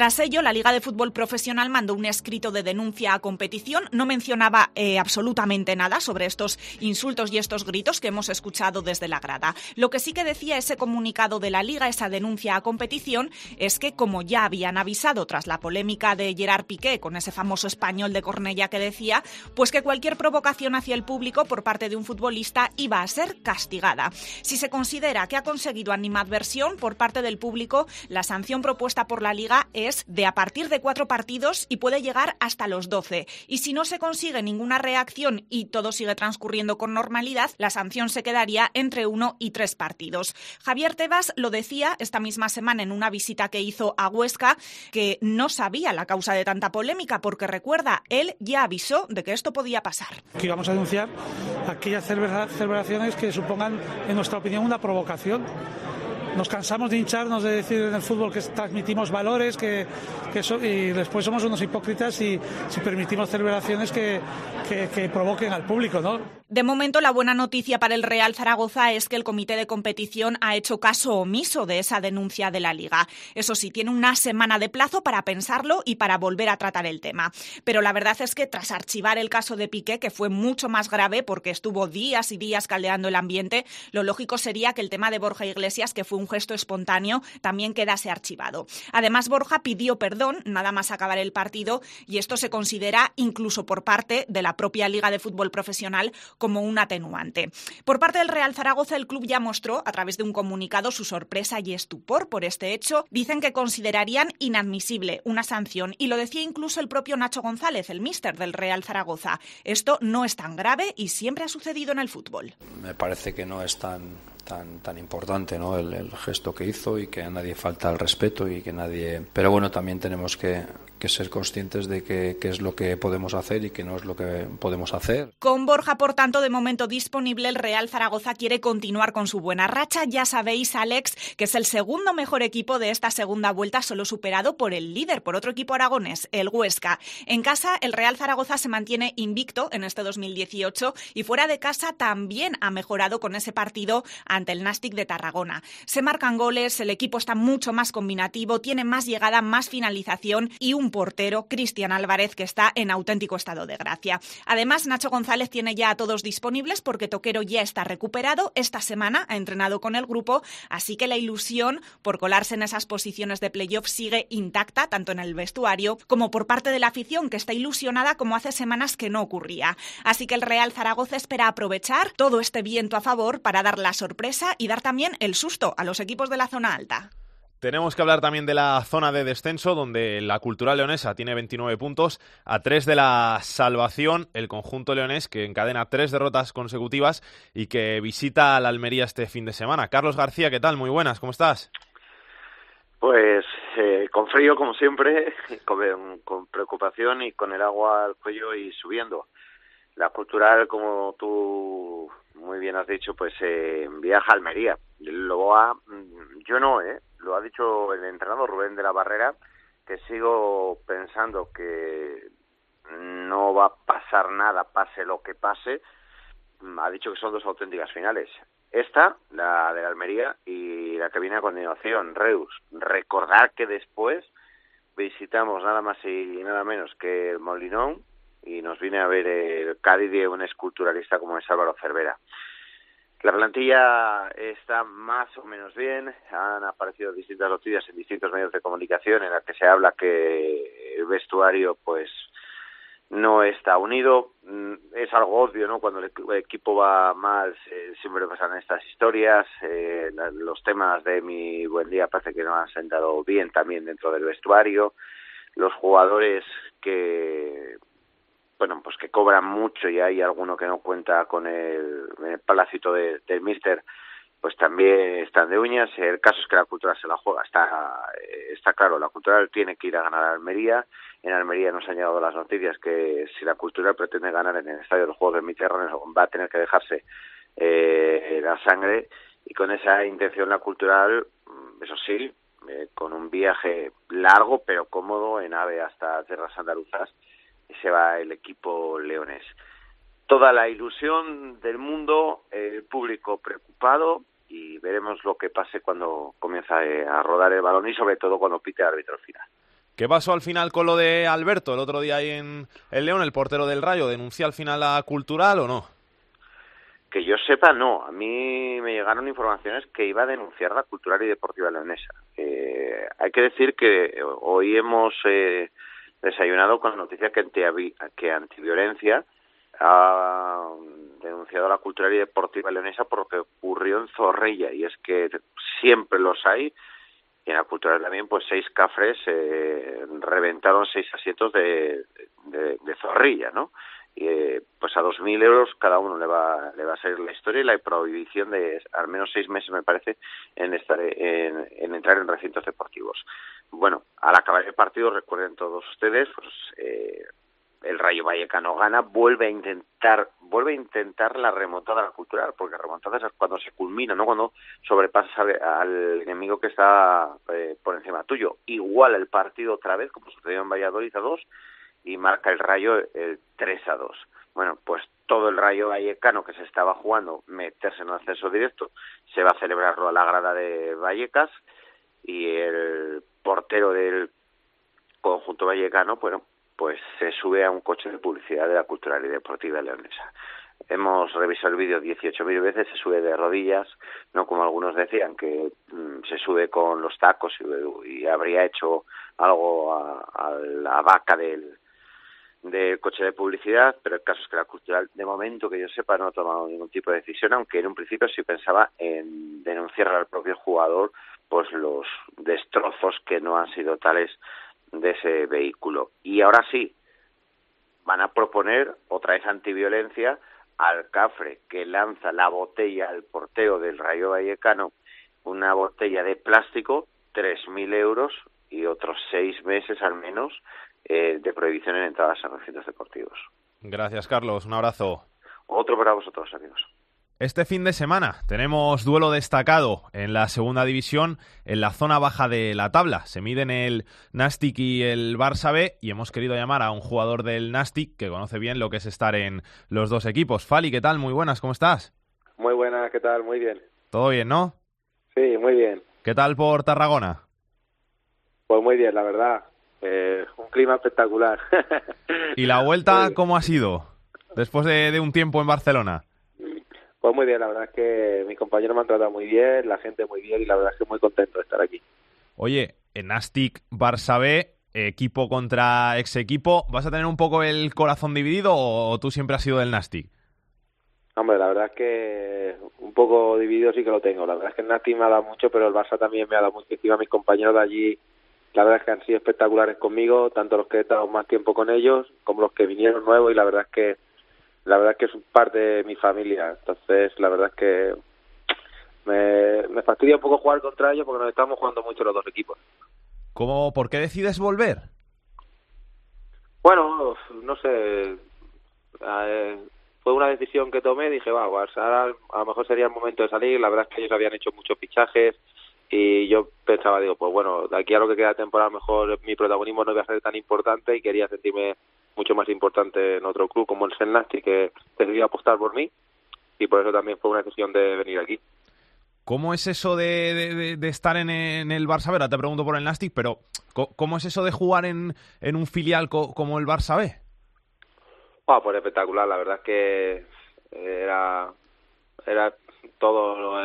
Tras ello, la Liga de Fútbol Profesional mandó un escrito de denuncia a competición. No mencionaba eh, absolutamente nada sobre estos insultos y estos gritos que hemos escuchado desde la grada. Lo que sí que decía ese comunicado de la Liga, esa denuncia a competición, es que como ya habían avisado tras la polémica de Gerard Piqué con ese famoso español de Cornella que decía, pues que cualquier provocación hacia el público por parte de un futbolista iba a ser castigada. Si se considera que ha conseguido animadversión por parte del público, la sanción propuesta por la Liga es de a partir de cuatro partidos y puede llegar hasta los doce. Y si no se consigue ninguna reacción y todo sigue transcurriendo con normalidad, la sanción se quedaría entre uno y tres partidos. Javier Tebas lo decía esta misma semana en una visita que hizo a Huesca que no sabía la causa de tanta polémica porque recuerda, él ya avisó de que esto podía pasar. Que íbamos a denunciar aquellas celebraciones que supongan, en nuestra opinión, una provocación nos cansamos de hincharnos de decir en el fútbol que transmitimos valores que, y después somos unos hipócritas y si permitimos celebraciones que, que, provoquen al público, ¿no? De momento, la buena noticia para el Real Zaragoza es que el comité de competición ha hecho caso omiso de esa denuncia de la Liga. Eso sí, tiene una semana de plazo para pensarlo y para volver a tratar el tema. Pero la verdad es que tras archivar el caso de Piqué, que fue mucho más grave porque estuvo días y días caldeando el ambiente, lo lógico sería que el tema de Borja Iglesias, que fue un gesto espontáneo, también quedase archivado. Además, Borja pidió perdón nada más acabar el partido y esto se considera incluso por parte de la propia Liga de Fútbol Profesional como un atenuante. Por parte del Real Zaragoza, el club ya mostró a través de un comunicado su sorpresa y estupor por este hecho. Dicen que considerarían inadmisible una sanción y lo decía incluso el propio Nacho González, el míster del Real Zaragoza. Esto no es tan grave y siempre ha sucedido en el fútbol. Me parece que no es tan tan, tan importante ¿no? El, el, gesto que hizo y que a nadie falta el respeto y que nadie... Pero bueno, también tenemos que, que ser conscientes de qué es lo que podemos hacer y qué no es lo que podemos hacer. Con Borja, por tanto, de momento disponible, el Real Zaragoza quiere continuar con su buena racha. Ya sabéis, Alex, que es el segundo mejor equipo de esta segunda vuelta, solo superado por el líder, por otro equipo aragonés, el Huesca. En casa, el Real Zaragoza se mantiene invicto en este 2018 y fuera de casa también ha mejorado con ese partido ante el Nastic de Tarragona. Se marcan goles, el equipo está mucho más combinativo, tiene más llegada, más finalización y un portero, Cristian Álvarez, que está en auténtico estado de gracia. Además, Nacho González tiene ya a todos disponibles porque Toquero ya está recuperado. Esta semana ha entrenado con el grupo, así que la ilusión por colarse en esas posiciones de playoff sigue intacta, tanto en el vestuario como por parte de la afición, que está ilusionada como hace semanas que no ocurría. Así que el Real Zaragoza espera aprovechar todo este viento a favor para dar la sorpresa y dar también el susto a los equipos de la zona alta. Tenemos que hablar también de la zona de descenso, donde la cultural leonesa tiene 29 puntos, a tres de la salvación, el conjunto leonés, que encadena tres derrotas consecutivas y que visita a la Almería este fin de semana. Carlos García, ¿qué tal? Muy buenas, ¿cómo estás? Pues eh, con frío, como siempre, (laughs) con, preocupación y con el agua al cuello y subiendo. La cultural, como tú muy bien has dicho, pues eh, viaja a Almería. Lo ha, mm, yo no, ¿eh? lo ha dicho el entrenador Rubén de la Barrera, que sigo pensando que no va a pasar nada, pase lo que pase. Ha dicho que son dos auténticas finales. Esta, la de Almería, y la que viene a continuación, Reus. Recordar que después visitamos nada más y nada menos que el Molinón y nos viene a ver el Cádiz de un esculturalista como es Álvaro Cervera. La plantilla está más o menos bien. Han aparecido distintas noticias en distintos medios de comunicación en las que se habla que el vestuario, pues, no está unido. Mm, es algo obvio, ¿no? Cuando el equipo va mal, siempre pasan estas historias. Eh, los temas de mi buen día parece que no han sentado bien también dentro del vestuario. Los jugadores que bueno, pues que cobran mucho y hay alguno que no cuenta con el, palacito del Mister, pues también están de uñas. El caso es que la cultura se la juega, está, está claro, la cultural tiene que ir a ganar a Almería. En Almería nos han llegado las noticias que si la cultural pretende ganar en el Estadio de los Juegos del Mediterráneo va a tener que dejarse eh, la sangre y con esa intención la cultural, mm, eso sí, eh, con un viaje largo pero cómodo en AVE hasta tierras andaluzas, se va el equipo leonés. Toda la ilusión del mundo, el público preocupado y veremos lo que pase cuando comienza eh, a rodar el balón y sobre todo cuando pite el árbitro final. ¿Qué pasó al final con lo de Alberto el otro día ahí en el León, el portero del Rayo? ¿Denunció al final a Cultural o no? Que yo sepa, no. A mí me llegaron informaciones que iba a denunciar la Cultural y Deportiva Leonesa. Eh, hay que decir que hoy hemos eh, desayunado con la noticia que, Antiviolencia ha denunciado a la Cultural y Deportiva Leonesa por lo que ocurrió en Zorrilla. Y es que siempre los hay. Y en la Cultural también, pues seis cafres eh, reventaron seis asientos de Zorrilla, ¿no? Eh, pues a 2.000 euros cada uno le va, le va a salir la historia y la prohibición de al menos seis meses, me parece, en, estar, en, en entrar en recintos deportivos. Bueno, al acabar el partido, recuerden todos ustedes, pues eh, el Rayo Vallecano gana, vuelve a intentar, vuelve a intentar la remontada cultural, porque remontada es cuando se culmina, no cuando sobrepasas al, enemigo que está eh, por encima tuyo. Igual el partido otra vez, como sucedió en Valladolid a dos, y marca el Rayo el 3 a 2. Bueno, pues todo el Rayo Vallecano que se estaba jugando meterse en el acceso directo se va a celebrarlo a la grada de Vallecas y el portero del conjunto vallecano, bueno, pues se sube a un coche de publicidad de la Cultural y Deportiva Leonesa. Hemos revisado el vídeo 18.000 veces, se sube de rodillas, no como algunos decían, que mm, se sube con los tacos y, habría hecho algo a la vaca del, del coche de publicidad, pero el caso es que la cultural, de momento que yo sepa, no ha tomado ningún tipo de decisión, aunque en un principio sí pensaba en denunciar al propio jugador pues los destrozos que no han sido tales de ese vehículo. Y ahora sí, van a proponer otra vez antiviolencia al Cafre, que lanza la botella al porteo del Rayo Vallecano, una botella de plástico, 3.000 euros y otros seis meses al menos eh, de prohibición en entradas a recintos deportivos. Gracias, Carlos. Un abrazo. Otro para vosotros, amigos. Este fin de semana tenemos duelo destacado en la segunda división, en la zona baja de la tabla. Se miden el Nastic y el Barça B y hemos querido llamar a un jugador del Nastic que conoce bien lo que es estar en los dos equipos. Fali, ¿qué tal? Muy buenas, ¿cómo estás? Muy buenas, ¿qué tal? Muy bien. ¿Todo bien, no? Sí, muy bien. ¿Qué tal por Tarragona? Pues muy bien, la verdad. Eh, un clima espectacular. (laughs) ¿Y la vuelta cómo ha sido después de, un tiempo en Barcelona? Pues muy bien, la verdad es que mis compañeros me han tratado muy bien, la gente muy bien y la verdad es que muy contento de estar aquí. Oye, en Astic Barça B, equipo contra ex equipo, ¿vas a tener un poco el corazón dividido o tú siempre has sido del Nastic? Hombre, la verdad es que un poco dividido sí que lo tengo. La verdad es que el Nastic me ha dado mucho, pero el Barça también me ha dado mucho. Encima mis compañeros de allí la verdad es que han sido espectaculares conmigo, tanto los que he estado más tiempo con ellos como los que vinieron nuevos y la verdad es que la verdad es que es parte de mi familia. Entonces, la verdad es que me, me fastidia un poco jugar contra ellos porque nos estamos jugando mucho los dos equipos. ¿Cómo, ¿Por qué decides volver? Bueno, no sé. Eh, fue una decisión que tomé. Dije, va, pues ahora a lo mejor sería el momento de salir. La verdad es que ellos habían hecho muchos fichajes y yo pensaba, digo, pues bueno, de aquí a lo que queda de temporada mejor mi protagonismo no iba a ser tan importante y quería sentirme mucho más importante en otro club como el Senasti que decidí apostar por mí y por eso también fue una decisión de venir aquí. ¿Cómo es eso de, de, estar en, el Barça B? Ahora te pregunto por el Nastic, pero ¿cómo es eso de jugar en, en un filial como el Barça B? Ah, pues espectacular, la verdad es que era, era todo,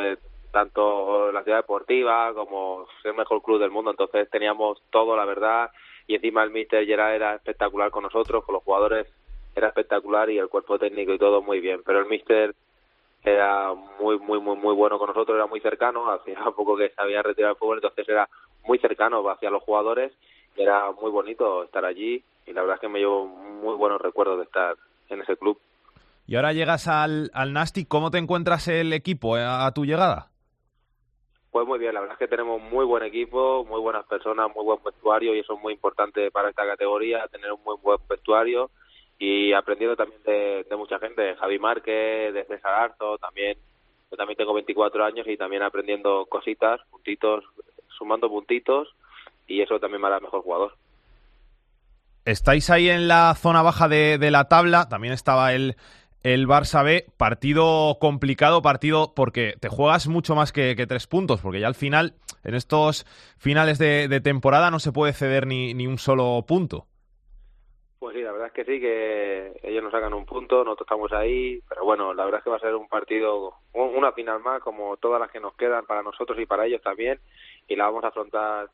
tanto la ciudad deportiva como el mejor club del mundo, entonces teníamos todo, la verdad, y encima el míster Gerard era espectacular con nosotros, con los jugadores era espectacular y el cuerpo técnico y todo muy bien, pero el míster era muy, muy, muy, muy bueno con nosotros, era muy cercano, (laughs) hacía poco que se había retirado el fútbol, entonces era muy cercano hacia los jugadores, y era muy bonito estar allí y la verdad es que me llevo muy buenos recuerdos de estar en ese club. Y ahora llegas al, al Nastic, ¿cómo te encuentras el equipo eh, a tu llegada? Pues muy bien, la verdad es que tenemos muy buen equipo, muy buenas personas, muy buen vestuario y eso es muy importante para esta categoría, tener un muy buen vestuario y aprendiendo también de, mucha gente, de Javi Márquez, de César Arzo, también, yo también tengo 24 años y también aprendiendo cositas, puntitos, sumando puntitos y eso también me hará mejor jugador. estáis ahí en la zona baja de, de la tabla, también estaba el, el Barça B, partido complicado, partido porque te juegas mucho más que, tres puntos, porque ya al final, en estos finales de, de temporada, no se puede ceder ni, ni un solo punto. Pues sí, la verdad es que sí, que ellos nos sacan un punto, nosotros estamos ahí, pero bueno, la verdad es que va a ser un partido, una final más, como todas las que nos quedan para nosotros y para ellos también, y la vamos a afrontar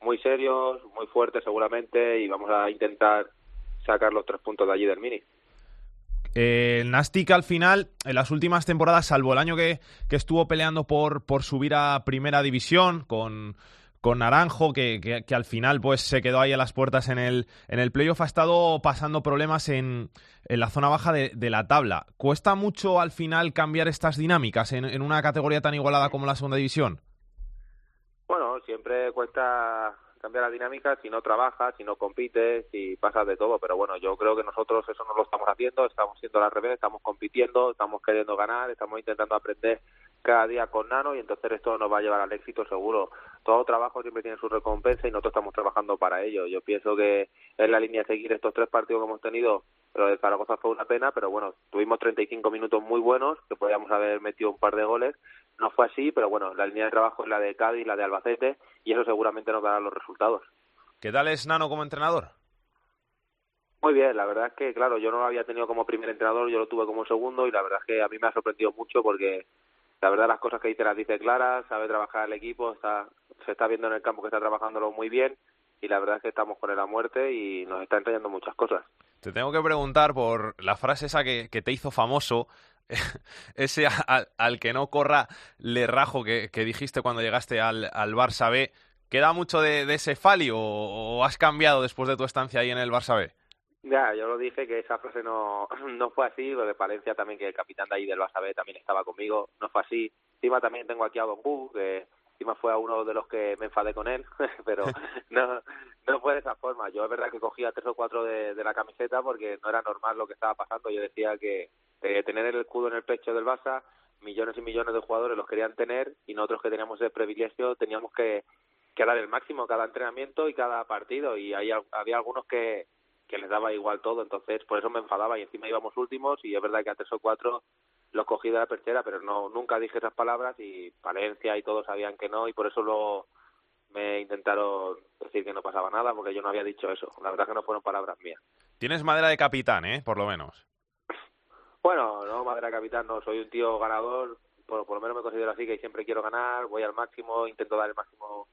muy serios, muy fuertes seguramente, y vamos a intentar sacar los tres puntos de allí del Mini. Eh, el Nastic al final, en las últimas temporadas, salvo el año que, que estuvo peleando por, por subir a primera división con, con Naranjo, que, que, al final pues se quedó ahí a las puertas en el, en el playoff, ha estado pasando problemas en, en la zona baja de, de, la tabla. ¿Cuesta mucho al final cambiar estas dinámicas en, en, una categoría tan igualada como la segunda división? Bueno, siempre cuesta cambiar la dinámica si no trabajas, si no compites, si pasas de todo. Pero bueno, yo creo que nosotros eso no lo estamos haciendo, estamos siendo al revés, estamos compitiendo, estamos queriendo ganar, estamos intentando aprender cada día con Nano y entonces esto nos va a llevar al éxito seguro. Todo trabajo siempre tiene su recompensa y nosotros estamos trabajando para ello. Yo pienso que es la línea de seguir estos tres partidos que hemos tenido, pero de Zaragoza fue una pena, pero bueno, tuvimos 35 minutos muy buenos, que podíamos haber metido un par de goles. No fue así, pero bueno, la línea de trabajo es la de Cádiz, la de Albacete, y eso seguramente nos dará los resultados. ¿Qué tal es Nano como entrenador? Muy bien, la verdad es que, claro, yo no lo había tenido como primer entrenador, yo lo tuve como segundo y la verdad es que a mí me ha sorprendido mucho porque la verdad las cosas que dice las dice claras, sabe trabajar el equipo, está, se está viendo en el campo que está trabajándolo muy bien y la verdad es que estamos con él a muerte y nos está enseñando muchas cosas. Te tengo que preguntar por la frase esa que, que te hizo famoso, (laughs) ese al, al, que no corra le rajo que, que dijiste cuando llegaste al, al, Barça B. ¿Queda mucho de, de ese Fali o, has cambiado después de tu estancia ahí en el Barça B? Ya, yo lo dije que esa frase no, (laughs) no fue así, lo de Palencia también, que el capitán de ahí del Barça B también estaba conmigo, no fue así. Encima también tengo aquí a Don Bu, que encima fue a uno de los que me enfadé con él, (laughs) pero (laughs) no, no fue de esa forma. Yo es verdad que cogía tres o cuatro de, de la camiseta porque no era normal lo que estaba pasando. Yo decía que eh, tener el escudo en el pecho del Barça, millones y millones de jugadores los querían tener y nosotros que teníamos ese privilegio teníamos que, que dar el máximo cada entrenamiento y cada partido y ahí había algunos que que les daba igual todo, entonces por eso me enfadaba y encima íbamos últimos y es verdad que a tres o cuatro los cogí de la perchera, pero no nunca dije esas palabras y Palencia y todos sabían que no y por eso lo me intentaron decir que no pasaba nada porque yo no había dicho eso. La verdad que no fueron palabras mías. Tienes madera de capitán, ¿eh? Por lo menos. Bueno, no, madera de capitán no, soy un tío ganador, por, por lo menos me considero así que siempre quiero ganar, voy al máximo, intento dar el máximo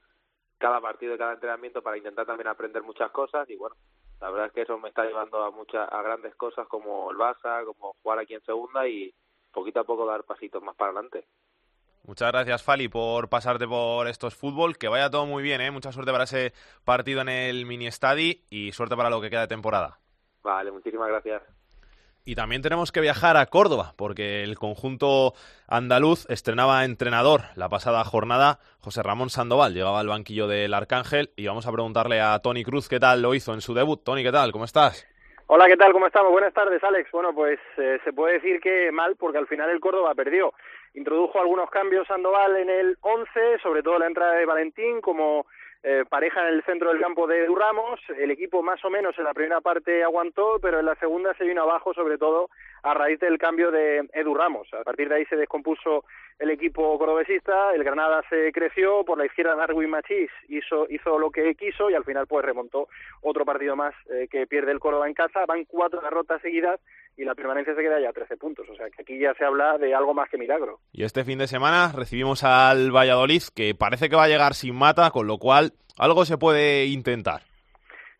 cada partido y cada entrenamiento para intentar también aprender muchas cosas y bueno, la verdad es que eso me está llevando a muchas a grandes cosas como el Barça, como jugar aquí en segunda y poquito a poco dar pasitos más para adelante. Muchas gracias, Fali, por pasarte por estos fútbol. Que vaya todo muy bien, ¿eh? Mucha suerte para ese partido en el mini estadi y suerte para lo que queda de temporada. Vale, muchísimas gracias. Y también tenemos que viajar a Córdoba, porque el conjunto andaluz estrenaba entrenador la pasada jornada. José Ramón Sandoval llegaba al banquillo del Arcángel y vamos a preguntarle a Tony Cruz qué tal lo hizo en su debut. Tony, ¿qué tal? ¿Cómo estás? Hola, ¿qué tal? ¿Cómo estamos? Buenas tardes, Alex. Bueno, pues eh, se puede decir que mal, porque al final el Córdoba perdió. Introdujo algunos cambios Sandoval en el 11, sobre todo la entrada de Valentín como eh, pareja en el centro del campo de Ramos. El equipo más o menos en la primera parte aguantó, pero en la segunda se vino abajo, sobre todo a raíz del cambio de Edu Ramos. A partir de ahí se descompuso el equipo cordobesista, el Granada se creció, por la izquierda Darwin Machís hizo, hizo lo que quiso y al final pues remontó otro partido más eh, que pierde el Córdoba en casa. Van cuatro derrotas seguidas y la permanencia se queda ya a 13 puntos. O sea que aquí ya se habla de algo más que milagro. Y este fin de semana recibimos al Valladolid, que parece que va a llegar sin mata, con lo cual algo se puede intentar.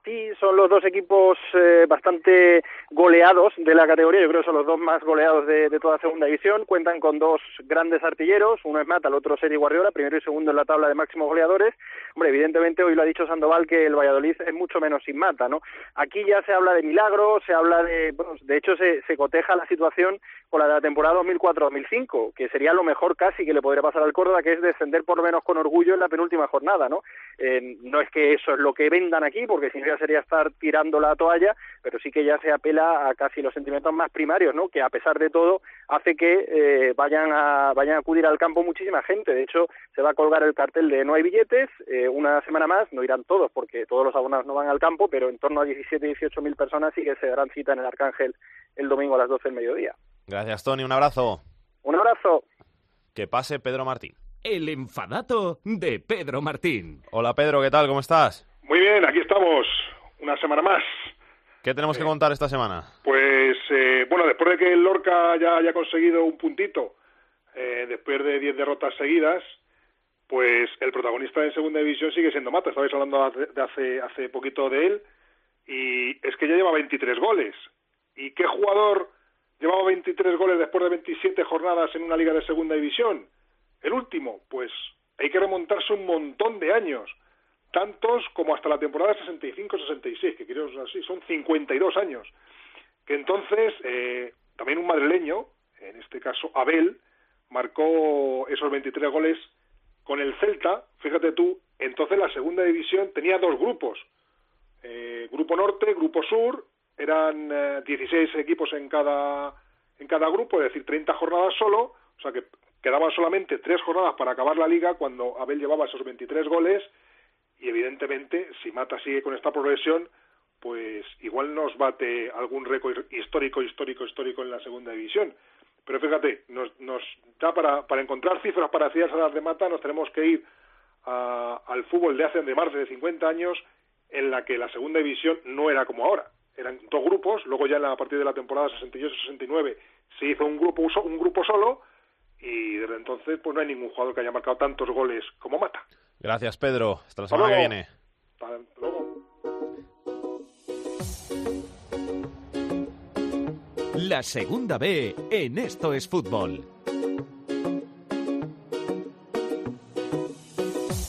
Sí, son los dos equipos eh, bastante goleados de la categoría, yo creo que son los dos más goleados de, de, toda segunda división, cuentan con dos grandes artilleros, uno es Mata, el otro Seri Guardiola, primero y segundo en la tabla de máximos goleadores. Hombre, evidentemente hoy lo ha dicho Sandoval que el Valladolid es mucho menos sin Mata, ¿no? Aquí ya se habla de milagros, se habla de, de hecho se, se coteja la situación con la de la temporada 2004-2005, que sería lo mejor casi que le podría pasar al Córdoba, que es descender por lo menos con orgullo en la penúltima jornada, ¿no? Eh, no es que eso es lo que vendan aquí, porque si no ya sería estar tirando la toalla, pero sí que ya se apela a casi los sentimientos más primarios, ¿no? Que a pesar de todo hace que eh, vayan a vayan a acudir al campo muchísima gente. De hecho, se va a colgar el cartel de no hay billetes. Eh, una semana más no irán todos porque todos los abonados no van al campo, pero en torno a 17, 18 mil personas sí que se darán cita en el Arcángel el domingo a las 12 del mediodía. Gracias, Tony. Un abrazo. Un abrazo. Que pase Pedro Martín. El enfadato de Pedro Martín. Hola Pedro, ¿qué tal? ¿Cómo estás? Muy bien, aquí estamos. Una semana más. ¿Qué tenemos que contar esta semana? Pues, eh, bueno, después de que el Lorca ya haya conseguido un puntito, eh, después de 10 derrotas seguidas, pues el protagonista en segunda división sigue siendo Mata. Estabais hablando de hace, hace poquito de él. Y es que ya lleva 23 goles. ¿Y qué jugador llevaba 23 goles después de 27 jornadas en una liga de segunda división? El último, pues hay que remontarse un montón de años, tantos como hasta la temporada 65-66, que creo así, son 52 años. Que entonces, eh, también un madrileño, en este caso Abel, marcó esos 23 goles con el Celta, fíjate tú, entonces la segunda división tenía dos grupos, eh, grupo norte, grupo sur, eran 16 eh, equipos en cada, en cada grupo, es decir, 30 jornadas solo, o sea que quedaban solamente tres jornadas para acabar la liga cuando Abel llevaba esos 23 goles y evidentemente si Mata sigue con esta progresión pues igual nos bate algún récord histórico, histórico, histórico en la segunda división. Pero fíjate, nos, nos da para, para encontrar cifras parecidas a las de Mata, nos tenemos que ir al fútbol de hace de más de 50 años, en la que la segunda división no era como ahora. Eran dos grupos, luego ya en la, a partir de la temporada 68-69 se hizo un grupo, un grupo solo, y desde entonces pues no hay ningún jugador que haya marcado tantos goles como Mata. Gracias Pedro, hasta la semana que viene. Luego. La segunda B en Esto es Fútbol.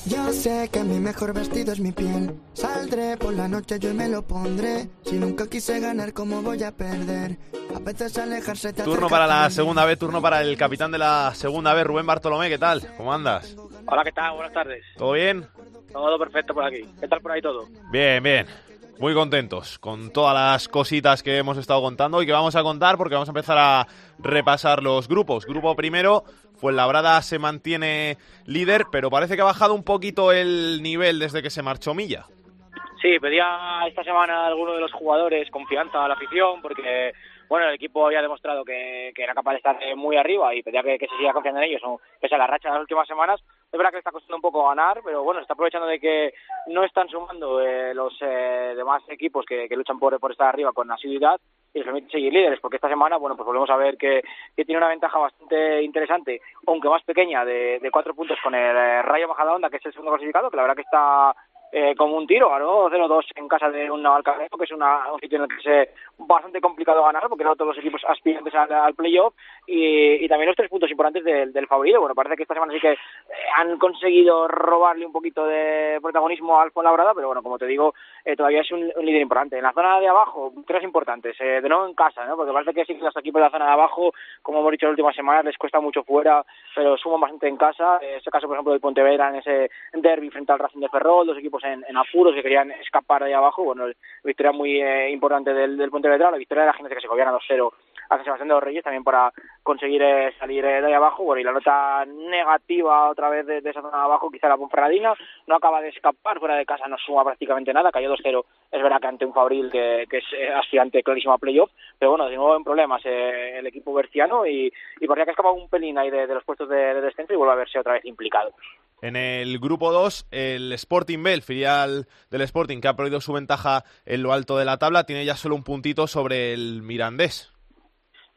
Yo sé que mi mejor vestido es mi piel. Saldré por la noche yo me lo pondré. Si nunca quise ganar, ¿cómo voy a perder? A veces alejarse te Turno para la segunda B, turno para el capitán de la segunda B, Rubén Bartolomé. ¿Qué tal? ¿Cómo andas? Hola, ¿qué tal? Buenas tardes. ¿Todo bien? Todo perfecto por aquí. ¿Qué tal por ahí todo? Bien, bien. Muy contentos con todas las cositas que hemos estado contando y que vamos a contar porque vamos a empezar a repasar los grupos. Grupo primero, Fuenlabrada se mantiene líder, pero parece que ha bajado un poquito el nivel desde que se marchó Milla. Sí, pedía esta semana a alguno de los jugadores confianza a la afición porque bueno, el equipo había demostrado que, era capaz de estar muy arriba y pedía que, se siga confiando en ellos, pese a la racha de las últimas semanas. Es verdad que le está costando un poco ganar, pero bueno, está aprovechando de que no están sumando eh, los eh, demás equipos que, luchan por, por estar arriba con asiduidad y les permite seguir líderes, porque esta semana, bueno, pues volvemos a ver que, tiene una ventaja bastante interesante, aunque más pequeña, de, cuatro puntos con el eh, Rayo Majadahonda, que es el segundo clasificado, que la verdad que está eh, como un tiro, ganó 0-2 en casa de un Navalcarnero, que es una, un sitio en el que es bastante complicado ganar, porque no todos los equipos aspirantes al, al playoff, y, y, también los tres puntos importantes del, favorito. Bueno, parece que esta semana sí que eh, han conseguido robarle un poquito de protagonismo al Fuenlabrada, pero bueno, como te digo, eh, todavía es un, líder importante. En la zona de abajo, tres importantes, de nuevo en casa, ¿no? porque parece que sí que los equipos de la zona de abajo, como hemos dicho en las últimas semanas, les cuesta mucho fuera, pero suman bastante en casa. En este caso, por ejemplo, del Pontevedra en ese derby frente al Racing de Ferrol, dos equipos en, apuros que querían escapar de ahí abajo. Bueno, victoria muy eh, importante del, del Pontevedra, la victoria de la gente que se a 2-0 a San Sebastián de los Reyes también para conseguir eh, salir eh, de ahí abajo. Bueno, y la nota negativa otra vez de, esa zona de abajo, quizá la Ponferradina, no acaba de escapar, fuera de casa no suma prácticamente nada, cayó 2-0, es verdad que ante un Fabril que, que es aspirante clarísimo a playoff, pero bueno, de nuevo en problemas el equipo berciano y, y parecía que escapaba un pelín ahí de, los puestos de, de descenso y vuelve a verse otra vez implicado. En el grupo 2, el Sporting B, el filial del Sporting, que ha perdido su ventaja en lo alto de la tabla, tiene ya solo un puntito sobre el Mirandés.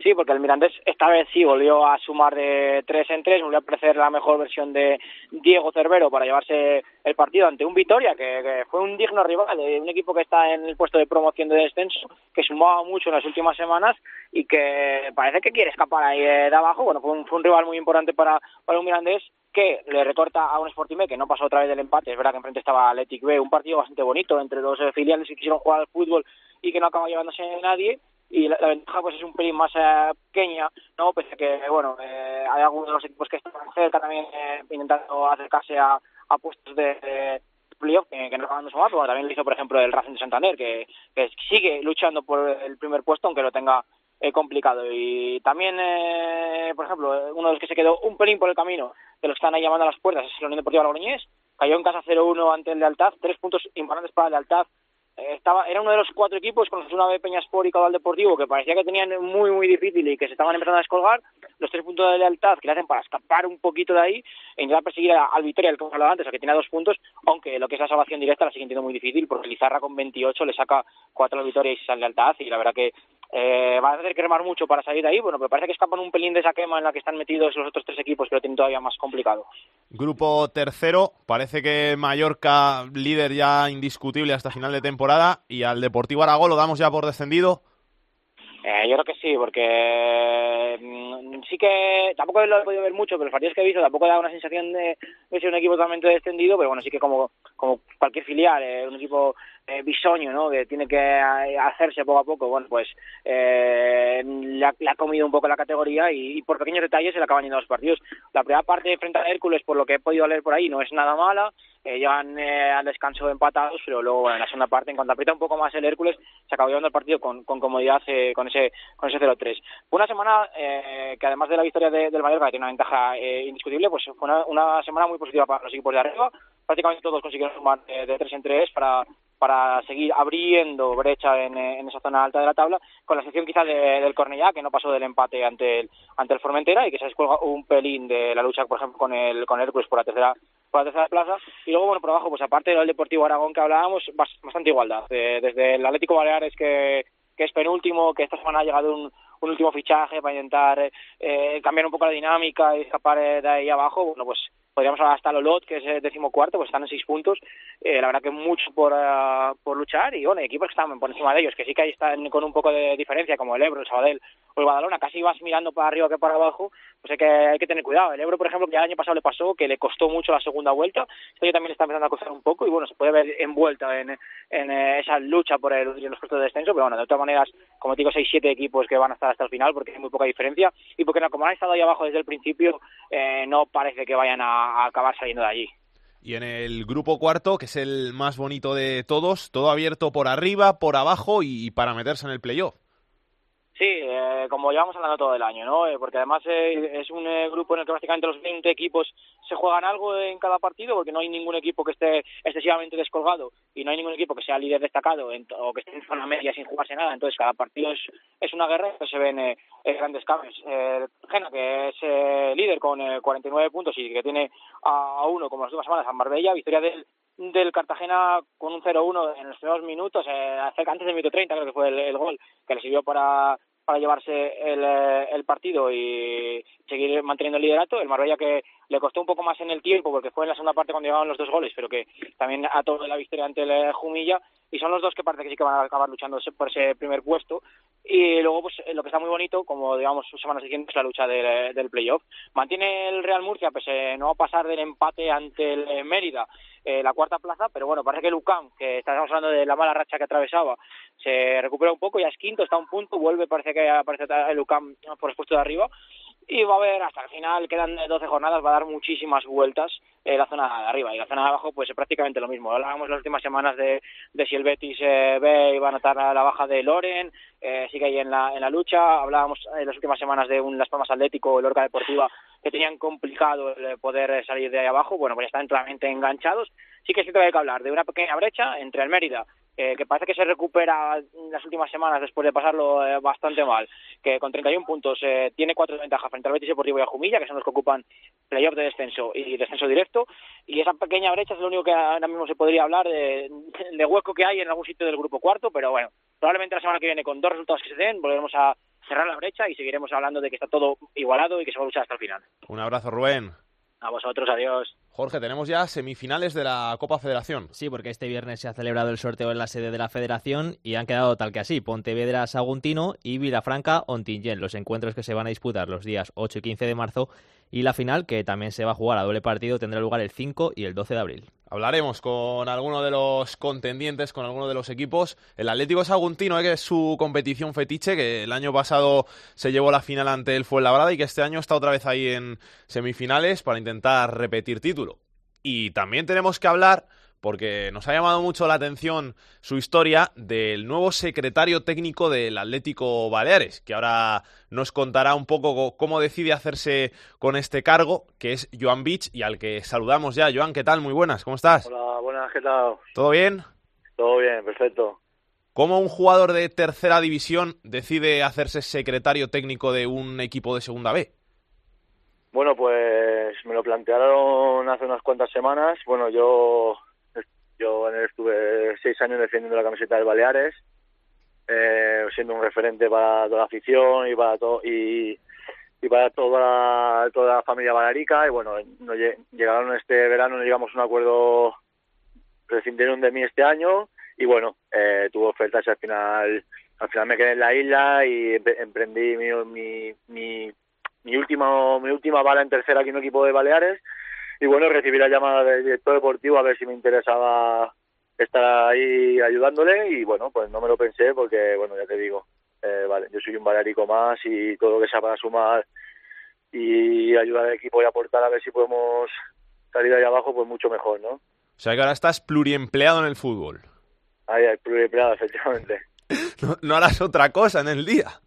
Sí, porque el Mirandés esta vez sí volvió a sumar de tres en tres, volvió a aparecer la mejor versión de Diego Cervero para llevarse el partido ante un Vitoria, que, fue un digno rival de un equipo que está en el puesto de promoción de descenso, que sumaba mucho en las últimas semanas y que parece que quiere escapar ahí de abajo. Bueno, fue un, fue un rival muy importante para, para un Mirandés que le recorta a un Sporting B que no pasó otra vez del empate. Es verdad que enfrente estaba Athletic B, un partido bastante bonito entre dos eh, filiales que quisieron jugar al fútbol y que no acaba llevándose nadie y la, ventaja pues es un pelín más eh, pequeña, ¿no? Pese a que, bueno, eh, hay algunos de los equipos que están cerca también eh, intentando acercarse a, a puestos de, playoff que, no de sumar, pero también lo hizo, por ejemplo, el Racing de Santander, que, que sigue luchando por el primer puesto, aunque lo tenga eh, complicado. Y también, eh, por ejemplo, uno de los que se quedó un pelín por el camino, de los que están ahí llamando a las puertas, es el Unión Deportiva Logroñés, cayó en casa 0-1 ante el Lealtad, tres puntos importantes para el Lealtad, estaba, era uno de los cuatro equipos con una B Peñaspor y Caudal Deportivo que parecía que tenían muy muy difícil y que se estaban empezando a descolgar los tres puntos de lealtad que le hacen para escapar un poquito de ahí e intentar perseguir al Vitoria el que hemos hablado antes, que tiene dos puntos aunque lo que es la salvación directa la sigue siendo muy difícil porque Lizarra con 28 le saca cuatro al Vitoria y seis al lealtad y la verdad que eh, va a tener que remar mucho para salir de ahí, bueno, pero parece que escapan un pelín de esa quema en la que están metidos los otros tres equipos que lo tienen todavía más complicado. Grupo tercero, parece que Mallorca líder ya indiscutible hasta final de temporada y al Deportivo Aragón lo damos ya por descendido. Eh, yo creo que sí, porque mm, sí que tampoco lo he podido ver mucho, pero los partidos que he visto tampoco da una sensación de, de ser un equipo totalmente descendido, pero bueno, sí que como, como cualquier filial, eh, un equipo eh, bisoño, ¿no? Que tiene que eh, hacerse poco a poco, bueno, pues eh, le, ha, comido un poco la categoría y, por pequeños detalles se le acaban yendo los partidos. La primera parte frente a Hércules, por lo que he podido leer por ahí, no es nada mala, eh, eh, al descanso empatados, pero luego bueno, en la segunda parte, en cuanto aprieta un poco más el Hércules, se acabó llevando el partido con, con comodidad eh, con ese con ese 0-3. Fue una semana que además de la victoria de, del Mallorca, que tiene una ventaja indiscutible, pues fue una, una, semana muy positiva para los equipos de arriba. Prácticamente todos consiguieron sumar de 3 en 3 para para seguir abriendo brecha en, en, esa zona alta de la tabla, con la excepción quizá de, del Cornellá, que no pasó del empate ante el, ante el Formentera y que se descuelga un pelín de la lucha, por ejemplo, con el, con el Hércules por la tercera por la tercera plaza. Y luego, bueno, por abajo, pues aparte del Deportivo Aragón que hablábamos, bastante igualdad. Eh, desde el Atlético Baleares, que, que es penúltimo, que esta semana ha llegado un, un último fichaje para intentar eh, cambiar un poco la dinámica y escapar de ahí abajo, bueno, pues podríamos hablar hasta Lolot, que es el decimocuarto, pues están en seis puntos. Eh, la verdad que mucho por, uh, por luchar y bueno, equipos que están por encima de ellos, que sí que ahí están con un poco de diferencia, como el Ebro, el Sabadell o el Badalona, casi vas mirando para arriba que para abajo, pues hay que, hay que tener cuidado. El Ebro, por ejemplo, que ya el año pasado le pasó, que le costó mucho la segunda vuelta, este año también está empezando a costar un poco y bueno, se puede ver envuelta en, en esa lucha por el, los puestos de descenso, pero bueno, de todas maneras, como digo, seis, siete equipos que van a estar hasta el final porque hay muy poca diferencia y porque como han estado ahí abajo desde el principio, eh, no parece que vayan a, a acabar saliendo de allí. Y en el grupo cuarto, que es el más bonito de todos, todo abierto por arriba, por abajo y para meterse en el playoff. Sí, eh, como llevamos hablando todo el año, ¿no? Eh, porque además eh, es un eh, grupo en el que prácticamente los 20 equipos se juegan algo en cada partido, porque no hay ningún equipo que esté excesivamente descolgado y no hay ningún equipo que sea líder destacado en, o que esté en zona media sin jugarse nada. Entonces, cada partido es, una guerra que se ven grandes cambios. Gena, que es líder con eh, 49 puntos y que tiene a, uno, como las últimas semanas, a Marbella, victoria del del Cartagena con un 0-1 en los primeros minutos, eh, antes del minuto 30 creo que fue el gol que le sirvió para para llevarse el, el partido y seguir manteniendo el liderato. El Marbella que le costó un poco más en el tiempo porque fue en la segunda parte cuando llegaban los dos goles, pero que también ató la victoria ante el Jumilla y son los dos que parece que sí que van a acabar luchando por ese primer puesto. Y luego, pues lo que está muy bonito, como digamos semanas siguientes, es la lucha del, del playoff. Mantiene el Real Murcia, pese a no pasar del empate ante el Mérida, eh, la cuarta plaza, pero bueno, parece que el UCAM, que estábamos hablando de la mala racha que atravesaba, se recupera un poco, ya es quinto, está a un punto, vuelve, parece que aparece el UCAM por el puesto de arriba, y va a haber hasta el final, quedan 12 jornadas, va a dar muchísimas vueltas eh, la zona de arriba y la zona de abajo pues prácticamente lo mismo. Hablábamos las últimas semanas de, de si el Betis eh, ve y va a notar la baja de Loren, eh, sigue ahí en la, en la lucha, hablábamos en las últimas semanas de un Las Palmas Atlético, el Orca Deportiva, que tenían complicado el poder salir de ahí abajo, bueno pues ya están claramente enganchados. Sí que sí que hay que hablar de una pequeña brecha entre el Mérida eh, que parece que se recupera en las últimas semanas después de pasarlo eh, bastante mal, que con 31 puntos eh, tiene cuatro de ventaja frente al Betis Deportivo y a Jumilla, que son los que ocupan playoff de descenso y descenso directo, y esa pequeña brecha es lo único que ahora mismo se podría hablar de, (laughs) de hueco que hay en algún sitio del grupo cuarto, pero bueno, probablemente la semana que viene con dos resultados que se den volveremos a cerrar la brecha y seguiremos hablando de que está todo igualado y que se va a luchar hasta el final. Un abrazo, Rubén. A vosotros, adiós. Jorge, tenemos ya semifinales de la Copa Federación. Sí, porque este viernes se ha celebrado el sorteo en la sede de la Federación y han quedado tal que así: Pontevedra Saguntino y Vilafranca Ontinyent, los encuentros que se van a disputar los días 8 y 15 de marzo y la final, que también se va a jugar a doble partido, tendrá lugar el 5 y el 12 de abril. Hablaremos con alguno de los contendientes, con alguno de los equipos. El Atlético Saguntino, eh, que es su competición fetiche, que el año pasado se llevó la final ante el Fuenlabrada y que este año está otra vez ahí en semifinales para intentar repetir título. Y también tenemos que hablar porque nos ha llamado mucho la atención su historia del nuevo secretario técnico del Atlético Baleares, que ahora nos contará un poco cómo decide hacerse con este cargo, que es Joan Beach, y al que saludamos ya. Joan, ¿qué tal? Muy buenas, ¿cómo estás? Hola, buenas, ¿qué tal? ¿Todo bien? Todo bien, perfecto. ¿Cómo un jugador de tercera división decide hacerse secretario técnico de un equipo de segunda B? Bueno, pues me lo plantearon hace unas cuantas semanas. Bueno, yo yo estuve seis años defendiendo la camiseta del Baleares, eh, siendo un referente para toda la afición y para todo y, y para toda toda la familia balarica y bueno, no, llegaron este verano, no llegamos a un acuerdo prescindieron de mí este año y bueno, eh, tuvo ofertas y al final al final me quedé en la isla y emprendí mi, mi mi última mi última bala en tercera aquí en un equipo de Baleares. Y bueno recibí la llamada del director deportivo a ver si me interesaba estar ahí ayudándole. Y bueno pues no me lo pensé porque bueno ya te digo eh, vale yo soy un balearico más y todo lo que sea para sumar y ayudar al equipo y aportar a ver si podemos salir ahí abajo pues mucho mejor no o sea que ahora estás pluriempleado en el fútbol. Ahí pluriempleado efectivamente. (laughs) No, no harás otra cosa en el día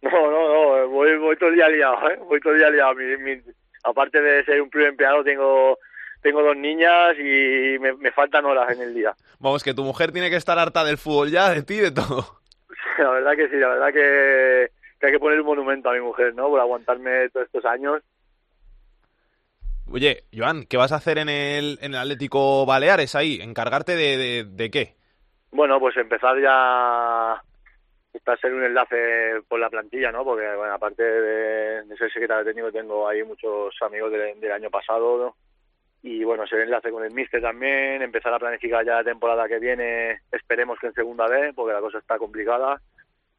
(laughs) no, no, no, voy, voy todo el día liado, ¿eh? Voy todo el día liado. Mi, aparte de ser un primer empleado, tengo tengo dos niñas y me, me, faltan horas en el día. Vamos, que tu mujer tiene que estar harta del fútbol ya, de ti, de todo. (laughs) La verdad que sí, la verdad que, que hay que poner un monumento a mi mujer, ¿no? Por aguantarme todos estos años. Oye, Joan, ¿qué vas a hacer en el, en el Atlético Baleares ahí? ¿Encargarte de, de, de qué? Bueno, pues empezar ya está ser un enlace por la plantilla, ¿no? Porque, bueno, aparte de, de ser secretario técnico, tengo ahí muchos amigos del, año pasado. Y, bueno, ser enlace con el míster también, empezar a planificar ya la temporada que viene, esperemos que en segunda vez, porque la cosa está complicada.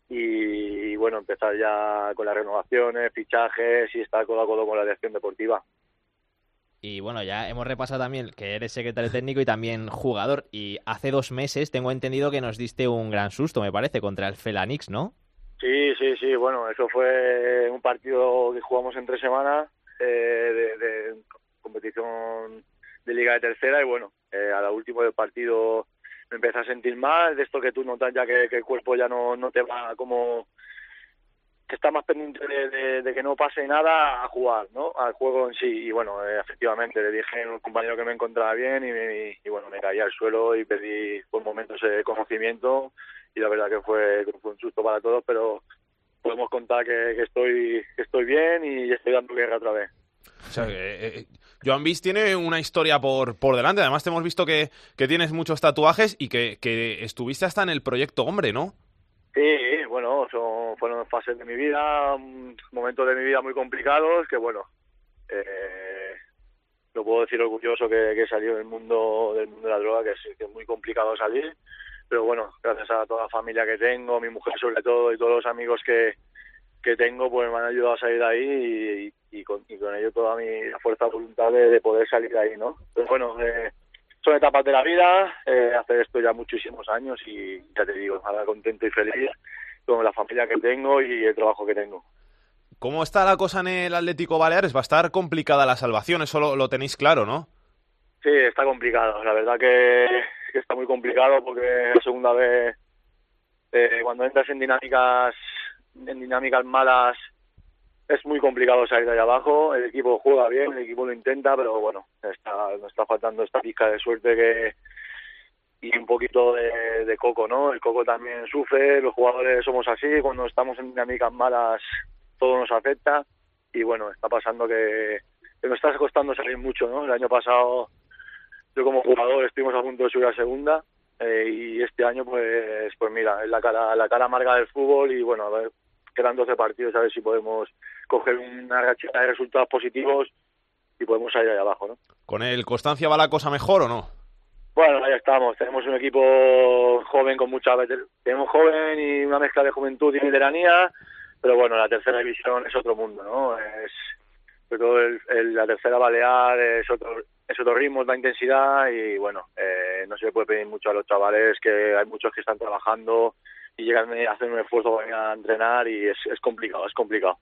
Y, bueno, empezar ya con las renovaciones, fichajes y estar codo a codo con la dirección deportiva. Y bueno, ya hemos repasado también que eres secretario técnico y también jugador. Y hace dos meses tengo entendido que nos diste un gran susto, me parece, contra el Felanix, ¿no? Sí, sí, sí. Bueno, eso fue un partido que jugamos en tres semanas eh, de, competición de Liga de Tercera. Y bueno, eh, a la última del partido me empecé a sentir mal, de esto que tú notas ya que, que el cuerpo ya no, no te va como está más pendiente de, que no pase nada a jugar, ¿no? Al juego en sí. Y bueno, eh, efectivamente, le dije a un compañero que me encontraba bien y, bueno, me caí al suelo y perdí por momentos ese conocimiento y la verdad que fue, un susto para todos, pero podemos contar que, estoy que estoy bien y estoy dando guerra otra vez. O sea, eh, Joan Bis tiene una historia por, por delante. Además, te hemos visto que, tienes muchos tatuajes y que estuviste hasta en el proyecto Hombre, ¿no? Sí, bueno, son, fueron fases de mi vida, momentos de mi vida muy complicados que, bueno, eh, lo puedo decir orgulloso que, que he del mundo, del mundo de la droga, que es, que es muy complicado salir, pero bueno, gracias a toda la familia que tengo, mi mujer sobre todo y todos los amigos que, que tengo, pues me han ayudado a salir de ahí y, con, y con ello toda mi fuerza de voluntad de, poder salir de ahí, ¿no? Pero bueno, eh, son etapas de la vida, eh, hacer esto ya muchísimos años y ya te digo, ahora contento y feliz con la familia que tengo y el trabajo que tengo. ¿Cómo está la cosa en el Atlético Baleares? Va a estar complicada la salvación, eso lo, tenéis claro, ¿no? Sí, está complicado. La verdad que, está muy complicado porque la segunda vez, eh, cuando entras en dinámicas, en dinámicas malas, es muy complicado salir de ahí abajo. El equipo juega bien, el equipo lo intenta, pero bueno, está, nos está faltando esta pizca de suerte que y un poquito de, coco, ¿no? El coco también sufre, los jugadores somos así, cuando estamos en dinámicas malas todo nos afecta y bueno, está pasando que, nos está costando salir mucho, ¿no? El año pasado yo como jugador estuvimos a punto de subir a segunda eh, y este año pues pues mira, es la cara la cara amarga del fútbol y bueno, a ver, quedan 12 partidos a ver si podemos coger una rachita de resultados positivos y podemos salir ahí abajo, ¿no? ¿Con el Constancia va la cosa mejor o no? Bueno, ahí estamos. Tenemos un equipo joven con mucha... Tenemos joven y una mezcla de juventud y veteranía, pero bueno, la tercera división es otro mundo, ¿no? Es, sobre todo el, la tercera balear es otro, es otro ritmo, otra intensidad y bueno, eh, no se le puede pedir mucho a los chavales, que hay muchos que están trabajando y llegan a hacer un esfuerzo para a entrenar y es, es complicado, es complicado.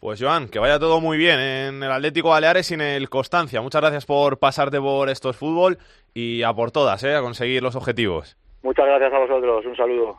Pues Joan, que vaya todo muy bien en el Atlético Baleares y en el Constancia. Muchas gracias por pasarte por estos fútbol y a por todas, ¿eh? a conseguir los objetivos. Muchas gracias a vosotros, un saludo.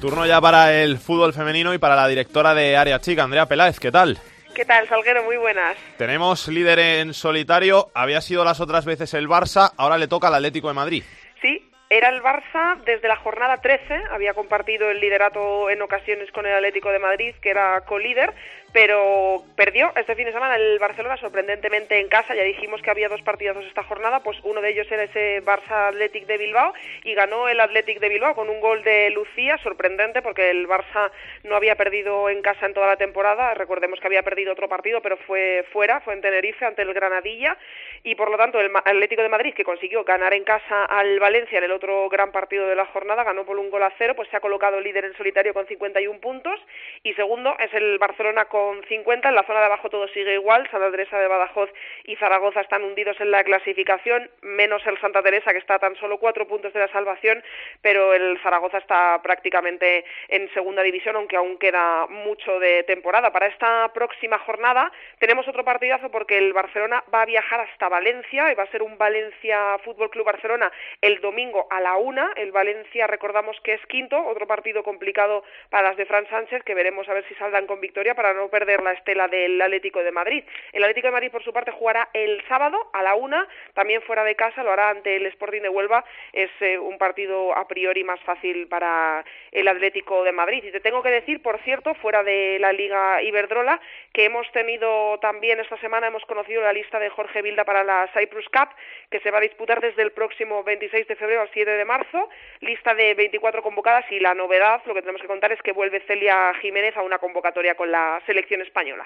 Turno ya para el fútbol femenino y para la directora de Área Chica, Andrea Peláez. ¿Qué tal? ¿Qué tal, Salguero? Muy buenas. Tenemos líder en solitario. Había sido las otras veces el Barça, ahora le toca al Atlético de Madrid. Sí, era el Barça desde la jornada 13, había compartido el liderato en ocasiones con el Atlético de Madrid, que era colíder, pero perdió este fin de semana el Barcelona sorprendentemente en casa. Ya dijimos que había dos partidos esta jornada, pues uno de ellos era ese Barça Athletic de Bilbao y ganó el Athletic de Bilbao con un gol de Lucía, sorprendente porque el Barça no había perdido en casa en toda la temporada. Recordemos que había perdido otro partido, pero fue fuera, fue en Tenerife ante el Granadilla y por lo tanto el Atlético de Madrid que consiguió ganar en casa al Valencia en el otro gran partido de la jornada, ganó por un gol a cero, pues se ha colocado líder en solitario con 51 puntos y segundo es el Barcelona con 50. En la zona de abajo todo sigue igual. Santa Teresa de Badajoz y Zaragoza están hundidos en la clasificación, menos el Santa Teresa que está tan solo cuatro puntos de la salvación, pero el Zaragoza está prácticamente en segunda división, aunque aún queda mucho de temporada. Para esta próxima jornada tenemos otro partidazo porque el Barcelona va a viajar hasta Valencia y va a ser un Valencia Fútbol Club Barcelona el domingo a la una. El Valencia recordamos que es quinto, otro partido complicado para las de Fran Sánchez que veremos a ver si saldan con victoria para no perder la estela del Atlético de Madrid. El Atlético de Madrid, por su parte, jugará el sábado a la una, también fuera de casa, lo hará ante el Sporting de Huelva. Es eh, un partido a priori más fácil para el Atlético de Madrid. Y te tengo que decir, por cierto, fuera de la Liga Iberdrola, que hemos tenido también esta semana, hemos conocido la lista de Jorge Vilda para la Cyprus Cup, que se va a disputar desde el próximo 26 de febrero al 7 de marzo. Lista de 24 convocadas y la novedad, lo que tenemos que contar es que vuelve Celia Jiménez a una convocatoria con la selección española.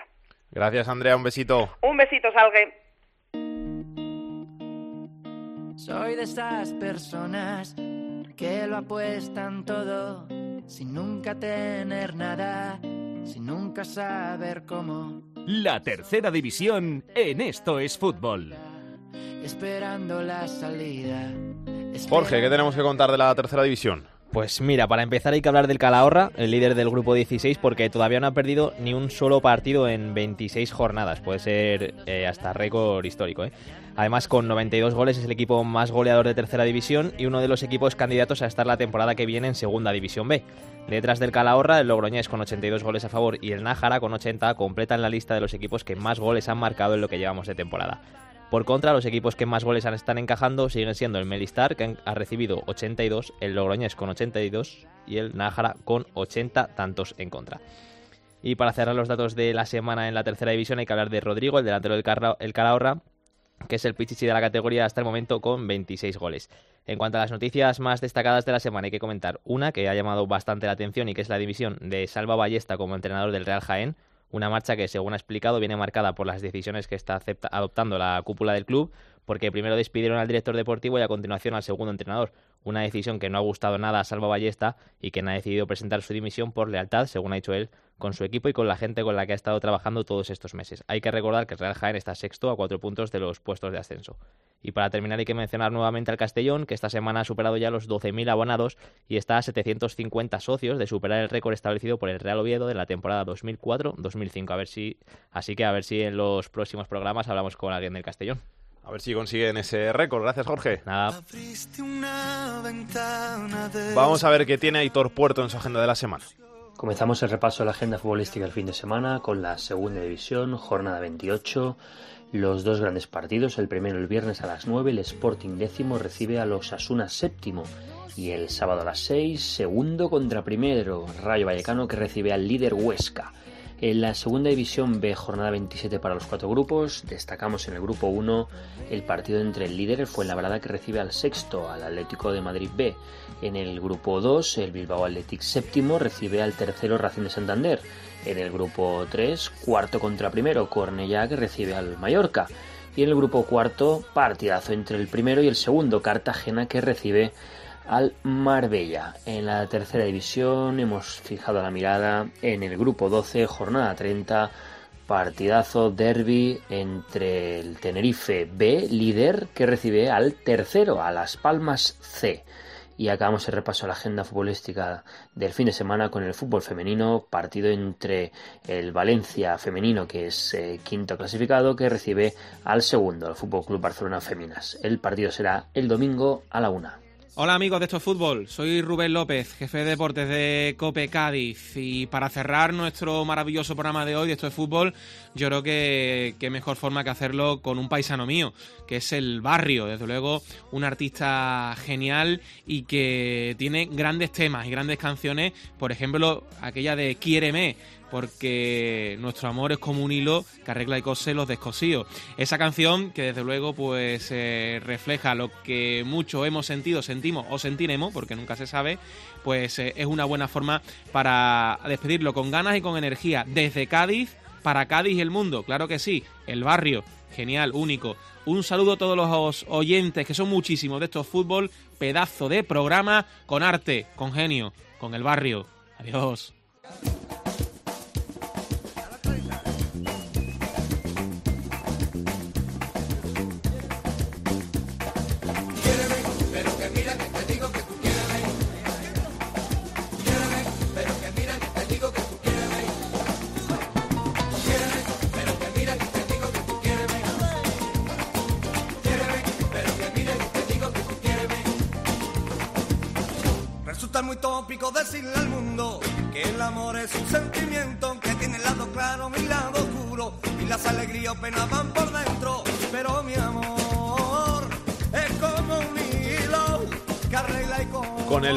Gracias, Andrea. Un besito. Un besito, Salgue. Soy de esas personas que lo apuestan todo sin nunca tener nada, sin nunca saber cómo. La tercera división en esto es fútbol. Esperando la salida. Jorge, ¿qué tenemos que contar de la tercera división? Pues mira, para empezar hay que hablar del Calahorra, el líder del grupo 16, porque todavía no ha perdido ni un solo partido en 26 jornadas. Puede ser eh, hasta récord histórico. ¿eh? Además, con 92 goles es el equipo más goleador de tercera división y uno de los equipos candidatos a estar la temporada que viene en segunda división B. Detrás del Calahorra, el Logroñés con 82 goles a favor y el Nájara con 80 completan la lista de los equipos que más goles han marcado en lo que llevamos de temporada. Por contra, los equipos que más goles están encajando siguen siendo el Melistar, que ha recibido 82, el Logroñés con 82 y el Nájara con 80 tantos en contra. Y para cerrar los datos de la semana en la tercera división hay que hablar de Rodrigo, el delantero del el Calahorra, que es el pichichi de la categoría hasta el momento con 26 goles. En cuanto a las noticias más destacadas de la semana, hay que comentar una que ha llamado bastante la atención y que es la división de Salva Ballesta como entrenador del Real Jaén, una marcha que, según ha explicado, viene marcada por las decisiones que está adoptando la cúpula del club, porque primero despidieron al director deportivo y a continuación al segundo entrenador. Una decisión que no ha gustado nada a Salva Ballesta y que ha decidido presentar su dimisión por lealtad, según ha dicho él, con su equipo y con la gente con la que ha estado trabajando todos estos meses. Hay que recordar que el Real Jaén está sexto a cuatro puntos de los puestos de ascenso. Y para terminar hay que mencionar nuevamente al Castellón, que esta semana ha superado ya los 12.000 abonados y está a 750 socios de superar el récord establecido por el Real Oviedo de la temporada 2004-2005. A ver si, así que a ver si en los próximos programas hablamos con alguien del Castellón. A ver si consiguen ese récord. Gracias, Jorge. Nada. Vamos a ver qué tiene Aitor Puerto en su agenda de la semana. Comenzamos el repaso de la agenda futbolística el fin de semana con la segunda división, jornada 28. Los dos grandes partidos, el primero el viernes a las 9, el Sporting décimo recibe a los Asuna séptimo. Y el sábado a las 6, segundo contra primero, Rayo Vallecano que recibe al líder Huesca. En la segunda división B, jornada 27 para los cuatro grupos, destacamos en el grupo 1 el partido entre el líder, el Fuenlabrada, que recibe al sexto, al Atlético de Madrid B. En el grupo 2, el Bilbao Athletic séptimo recibe al tercero Racing de Santander. En el grupo 3, cuarto contra primero, Cornellá, que recibe al Mallorca. Y en el grupo cuarto, partidazo entre el primero y el segundo, Cartagena, que recibe al Marbella. En la tercera división hemos fijado la mirada en el grupo 12, jornada 30, partidazo derby entre el Tenerife B, líder, que recibe al tercero, a Las Palmas C. Y acabamos el repaso a la agenda futbolística del fin de semana con el fútbol femenino, partido entre el Valencia femenino, que es eh, quinto clasificado, que recibe al segundo, el Fútbol Club Barcelona Feminas. El partido será el domingo a la una. Hola amigos de Esto Fútbol, soy Rubén López, jefe de deportes de Cope Cádiz. Y para cerrar nuestro maravilloso programa de hoy de Esto es Fútbol, yo creo que qué mejor forma que hacerlo con un paisano mío, que es el Barrio, desde luego un artista genial y que tiene grandes temas y grandes canciones, por ejemplo aquella de Quiéreme, porque nuestro amor es como un hilo que arregla y cose los descosíos. Esa canción que desde luego pues eh, refleja lo que muchos hemos sentido, o sentiremos, porque nunca se sabe, pues eh, es una buena forma para despedirlo con ganas y con energía desde Cádiz para Cádiz y el mundo, claro que sí, el barrio, genial, único. Un saludo a todos los oyentes, que son muchísimos de estos fútbol, pedazo de programa con arte, con genio, con el barrio. Adiós.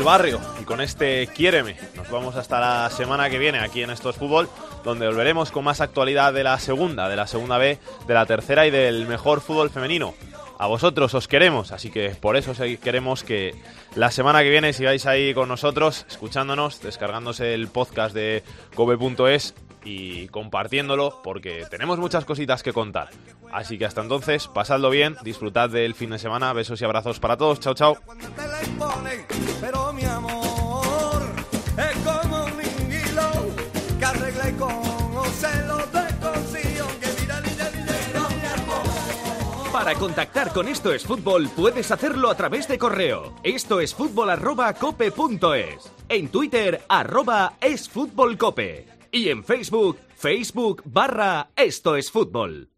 Barrio. Y con este Quiéreme, nos vamos hasta la semana que viene aquí en Estos Fútbol, donde volveremos con más actualidad de la segunda, de la segunda B, de la tercera y del mejor fútbol femenino. A vosotros os queremos, así que por eso queremos que la semana que viene sigáis ahí con nosotros, escuchándonos, descargándose el podcast de kobe.es y compartiéndolo porque tenemos muchas cositas que contar. Así que hasta entonces, pasadlo bien, disfrutad del fin de semana, besos y abrazos para todos, chao chao. Para contactar con Esto es Fútbol puedes hacerlo a través de correo. Esto es fútbol arroba cope En Twitter arroba es fútbol cope. Y en Facebook, Facebook barra Esto es Fútbol.